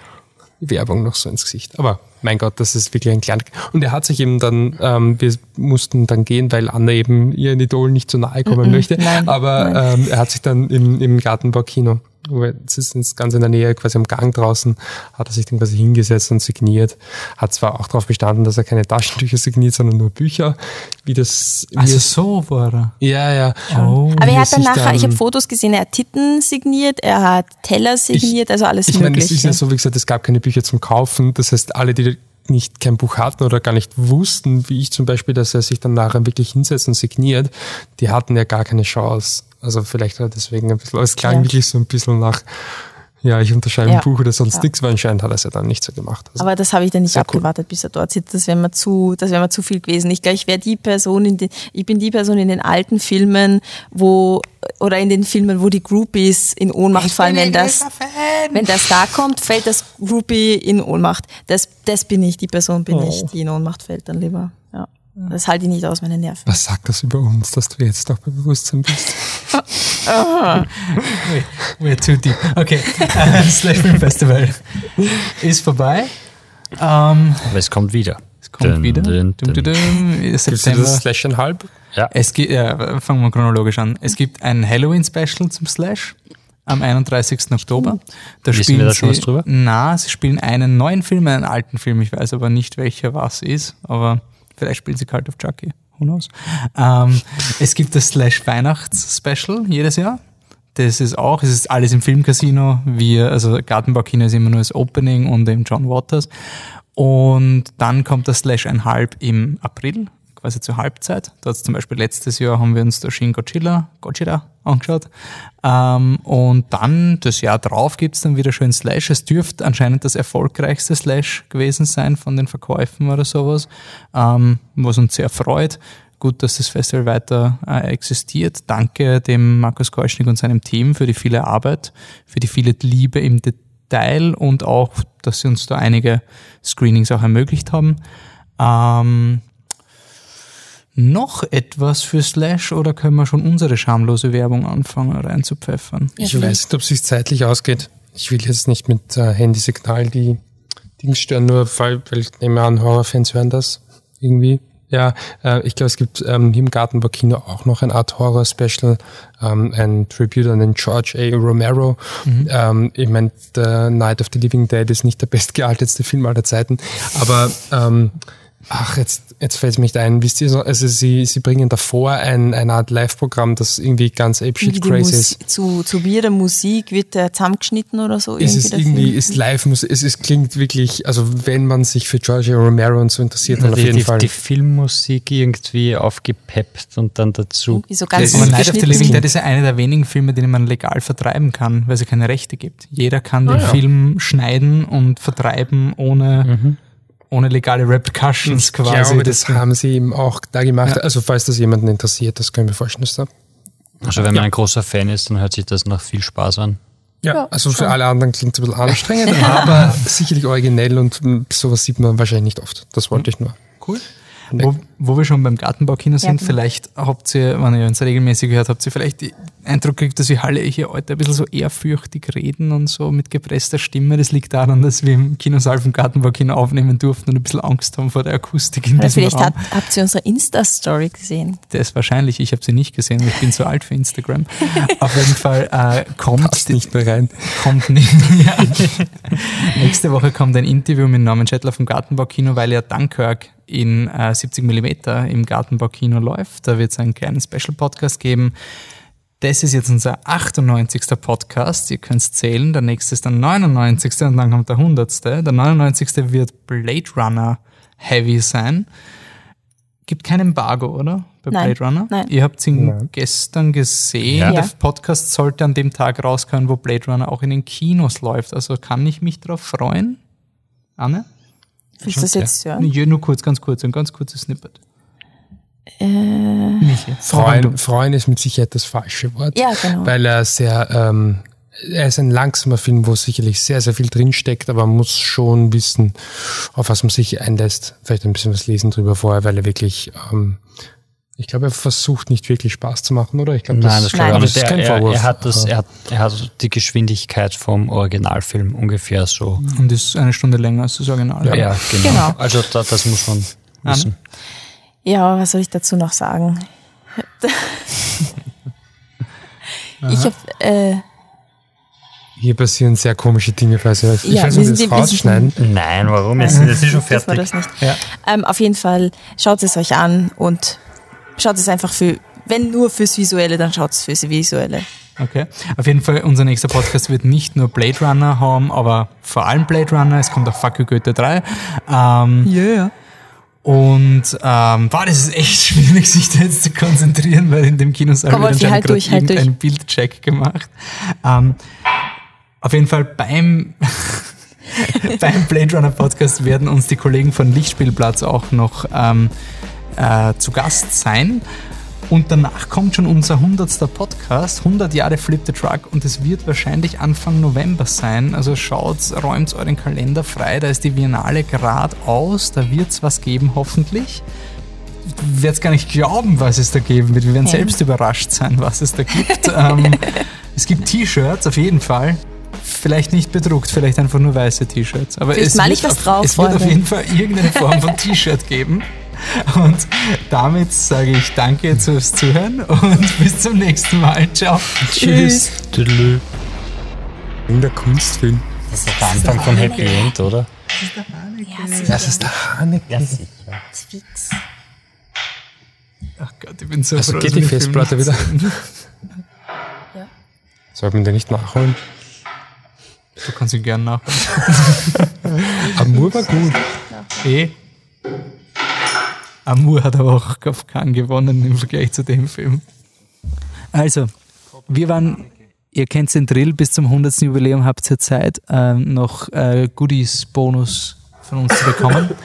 Werbung noch so ins Gesicht. Aber mein Gott, das ist wirklich ein kleiner. Und er hat sich eben dann, ähm, wir mussten dann gehen, weil Anna eben ihren Idol nicht zu nahe kommen Mm-mm, möchte. nein, Aber nein. Ähm, er hat sich dann im, im Gartenbaukino, es ist ganz in der Nähe, quasi am Gang draußen, hat er sich dann quasi hingesetzt und signiert. Hat zwar auch darauf bestanden, dass er keine Taschentücher signiert, sondern nur Bücher. Wie das Also mir- so war er. ja, ja. Oh. Aber wie er hat dann nachher, ich habe Fotos gesehen, er hat Titten signiert, er hat Teller signiert, also alles Ich meine, es Mögliche. ist ja so, wie gesagt, es gab keine Bücher zum Kaufen. Das heißt, alle, die nicht kein Buch hatten oder gar nicht wussten, wie ich zum Beispiel, dass er sich dann nachher wirklich hinsetzt und signiert, die hatten ja gar keine Chance. Also vielleicht war deswegen ein bisschen, aber es klang Ja. wirklich so ein bisschen nach, ja, ich unterschreibe Ja. ein Buch oder sonst Ja. nichts, weil anscheinend hat er es ja dann nicht so gemacht. Also, Aber das habe ich dann nicht Sehr cool. abgewartet, bis er dort sitzt. Das wäre mir zu, das wäre mir zu viel gewesen. Ich glaube, ich wäre die Person in den, ich bin die Person in den alten Filmen, wo, oder in den Filmen, wo die Groupies in Ohnmacht fallen, wenn das, wenn das da kommt, fällt das Groupie in Ohnmacht. Das, das bin ich, die Person bin Oh. ich, die in Ohnmacht fällt dann lieber. Das halte ich nicht aus, meine Nerven. was sagt das über uns, dass du jetzt auch bei Bewusstsein bist? Wait, we're too deep. Okay, äh, Slash Film Festival ist vorbei. Ähm, Aber es kommt wieder. es kommt Dun, wieder. dun, Dum, dum, dun. dum. Gibst du September. das Slash ein halb? Ja. Es gibt, ja, fangen wir chronologisch an. Es gibt ein Halloween-Special zum Slash am 31. Oktober. Da Wissen spielen wir da schon sie, was drüber? Na, sie spielen einen neuen Film, einen alten Film. Ich weiß aber nicht, welcher was ist, aber vielleicht spielen sie Cult of Chucky. Who knows? Ähm, es gibt das Slash Weihnachts-Special jedes Jahr. Das ist auch, es ist alles im Filmcasino. Wir, also Gartenbaukino ist immer nur das Opening und im John Waters. Und dann kommt das Slash ein Halb im April, quasi zur Halbzeit. Da zum Beispiel letztes Jahr haben wir uns da Shin Godzilla, Godzilla angeschaut. Ähm, und dann, das Jahr drauf gibt's dann wieder schön Slash. Es dürfte anscheinend das erfolgreichste Slash gewesen sein von den Verkäufen oder sowas, ähm, was uns sehr freut. Gut, dass das Festival weiter äh, existiert. Danke dem Markus Keuschnig und seinem Team für die viele Arbeit, für die viele Liebe im Detail und auch, dass sie uns da einige Screenings auch ermöglicht haben. Ähm, noch etwas für Slash oder können wir schon unsere schamlose Werbung anfangen reinzupfeffern? Ich weiß nicht, ob es sich zeitlich ausgeht. Ich will jetzt nicht mit äh, Handysignal die Dings stören, nur weil, weil ich nehme an, Horrorfans hören das irgendwie. Ja, äh, ich glaube, es gibt ähm, hier im Gartenbaukino auch noch eine Art Horror-Special, ähm, ein Tribute an den George A. Romero. Ähm, ich meine, The Night of the Living Dead ist nicht der bestgealtetste Film aller Zeiten, aber ähm, Ach, jetzt, jetzt fällt es mich ein. Wisst ihr so, also sie, sie bringen davor ein, eine Art Live-Programm, das irgendwie ganz apeshit die crazy ist. Zu, zu mir der Musik wird der zusammengeschnitten oder so. Es ist der irgendwie, Film. ist live, muss, es, es klingt wirklich, also wenn man sich für Giorgio Romero und so interessiert, dann auf die, jeden die, Fall. die Filmmusik irgendwie aufgepeppt und dann dazu. Irgendwie so ganz Aber ist Night of the. Living Dead ist ja einer der wenigen Filme, den man legal vertreiben kann, weil es ja keine Rechte gibt. Jeder kann den Ah, ja. Film schneiden und vertreiben ohne, ohne legale Repercussions ich quasi. glaube, das haben sie eben auch da gemacht. Also falls das jemanden interessiert, das können wir vorstellen. dass da- Also wenn man ein großer Fan ist, dann hört sich das nach viel Spaß an. Ja, Ja, also für alle anderen klingt es ein bisschen anstrengend, aber sicherlich originell und mm, sowas sieht man wahrscheinlich nicht oft. Das wollte ich nur. Cool. Wo, wo wir schon beim Gartenbaukino sind, genau. vielleicht habt ihr, wenn ihr uns regelmäßig hört, habt ihr vielleicht den Eindruck gekriegt, dass wir alle hier heute ein bisschen so ehrfürchtig reden und so mit gepresster Stimme. Das liegt daran, dass wir im Kinosaal vom Gartenbaukino aufnehmen durften und ein bisschen Angst haben vor der Akustik in Oder diesem vielleicht Raum. hat, habt ihr unsere Insta-Story gesehen. Ist wahrscheinlich, ich habe sie nicht gesehen, weil ich bin zu alt für Instagram. Auf jeden Fall äh, kommt Passt nicht mehr rein. kommt nicht. Ja. Nächste Woche kommt ein Interview mit Norman Schettler vom Gartenbaukino, weil ja Dunkirk in äh, 70 mm im Gartenbaukino läuft. Da wird es einen kleinen Special-Podcast geben. Das ist jetzt unser 98. Podcast. Ihr könnt zählen. Der nächste ist der 99. und dann kommt der 100. Der 99. wird Blade Runner Heavy sein. Gibt kein Embargo, oder? Bei Nein. Blade Runner? Nein. Ihr habt ihn Nein. gestern gesehen. Ja. Der. Podcast sollte an dem Tag rauskommen, wo Blade Runner auch in den Kinos läuft. Also kann ich mich darauf freuen? Anne? Willst du das jetzt hören? Ja, nur kurz, ganz kurz, ein ganz kurzes Snippet. Äh. Freuen, freuen ist mit Sicherheit das falsche Wort. Ja, genau. Weil er sehr, ähm, er ist ein langsamer Film, wo sicherlich sehr, sehr viel drinsteckt, aber man muss schon wissen, auf was man sich einlässt. Vielleicht ein bisschen was lesen drüber vorher, weil er wirklich, ähm, Ich glaube, er versucht nicht wirklich Spaß zu machen, oder? Ich glaube, Nein, das, Nein. glaube das ich ist nicht. kein er, Vorwurf. er, hat das, er, hat, er hat die Geschwindigkeit vom Originalfilm ungefähr so. Und ist eine Stunde länger als das Original. Ja, genau. Genau. Also da, das muss man wissen. Ja, was soll ich dazu noch sagen? ich habe äh, Hier passieren sehr komische Dinge, falls ihr ich Ja, weiß wir sind- das sind- rausschneiden. Nein, warum? Jetzt sind jetzt schon dürfen wir fertig. das nicht. Ja. Ähm, auf jeden Fall schaut es euch an und schaut es einfach für, wenn nur fürs Visuelle, dann schaut es fürs Visuelle. Okay. Auf jeden Fall, unser nächster Podcast wird nicht nur Blade Runner haben, aber vor allem Blade Runner. Es kommt auch Fuck You Goethe 3. Ähm, Yeah. Und ähm, boah, das ist echt schwierig, sich da jetzt zu konzentrieren, weil in dem Kinosaal Komm, wird halt gerade durch, halt irgendein Bildcheck gemacht. Ähm, auf jeden Fall beim, beim Blade Runner Podcast werden uns die Kollegen von Lichtspielplatz auch noch ähm, äh, zu Gast sein. Und danach kommt schon unser 100. Podcast, 100 Jahre Flip the Truck und es wird wahrscheinlich Anfang November sein. Also schaut, räumt euren Kalender frei, da ist die Biennale gerade aus, da wird es was geben hoffentlich. Ich werde gar nicht glauben, was es da geben wird. Wir werden Ja. selbst überrascht sein, was es da gibt. ähm, es gibt T-Shirts auf jeden Fall. Vielleicht nicht bedruckt, vielleicht einfach nur weiße T-Shirts. Aber Vielleicht es mal wird ich was auf, drauf, Es wird auf jeden Fall irgendeine Form von T-Shirt geben. Und damit sage ich danke fürs Zuhören und bis zum nächsten Mal. Ciao. Tschüss. In der Kunstfilm. Das ist der Anfang von Happy End, oder? Das ist der Haneke. Fix. Ach Gott, ich bin so Also froh, geht die wir Festplatte wieder? sehen. Sollte man den nicht nachholen? Du kannst ihn gerne nachholen. Amur war gut. Eh. Amour hat aber auch auf Cannes gewonnen im Vergleich zu dem Film. Also, wir waren, ihr kennt den Drill, bis zum 100. Jubiläum habt ihr Zeit, ähm, noch äh, Goodies-Bonus von uns zu bekommen.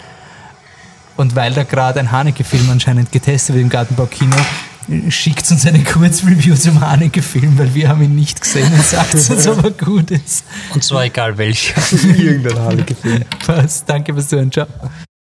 Und weil da gerade ein Haneke-Film anscheinend getestet wird im Gartenbaukino, schickt uns eine Kurzreview zum Haneke-Film, weil wir haben ihn nicht gesehen und sagt uns, ob er gut ist. Und zwar egal welcher. Irgendein Haneke-Film. Passt. Danke fürs Zuhören. Ciao.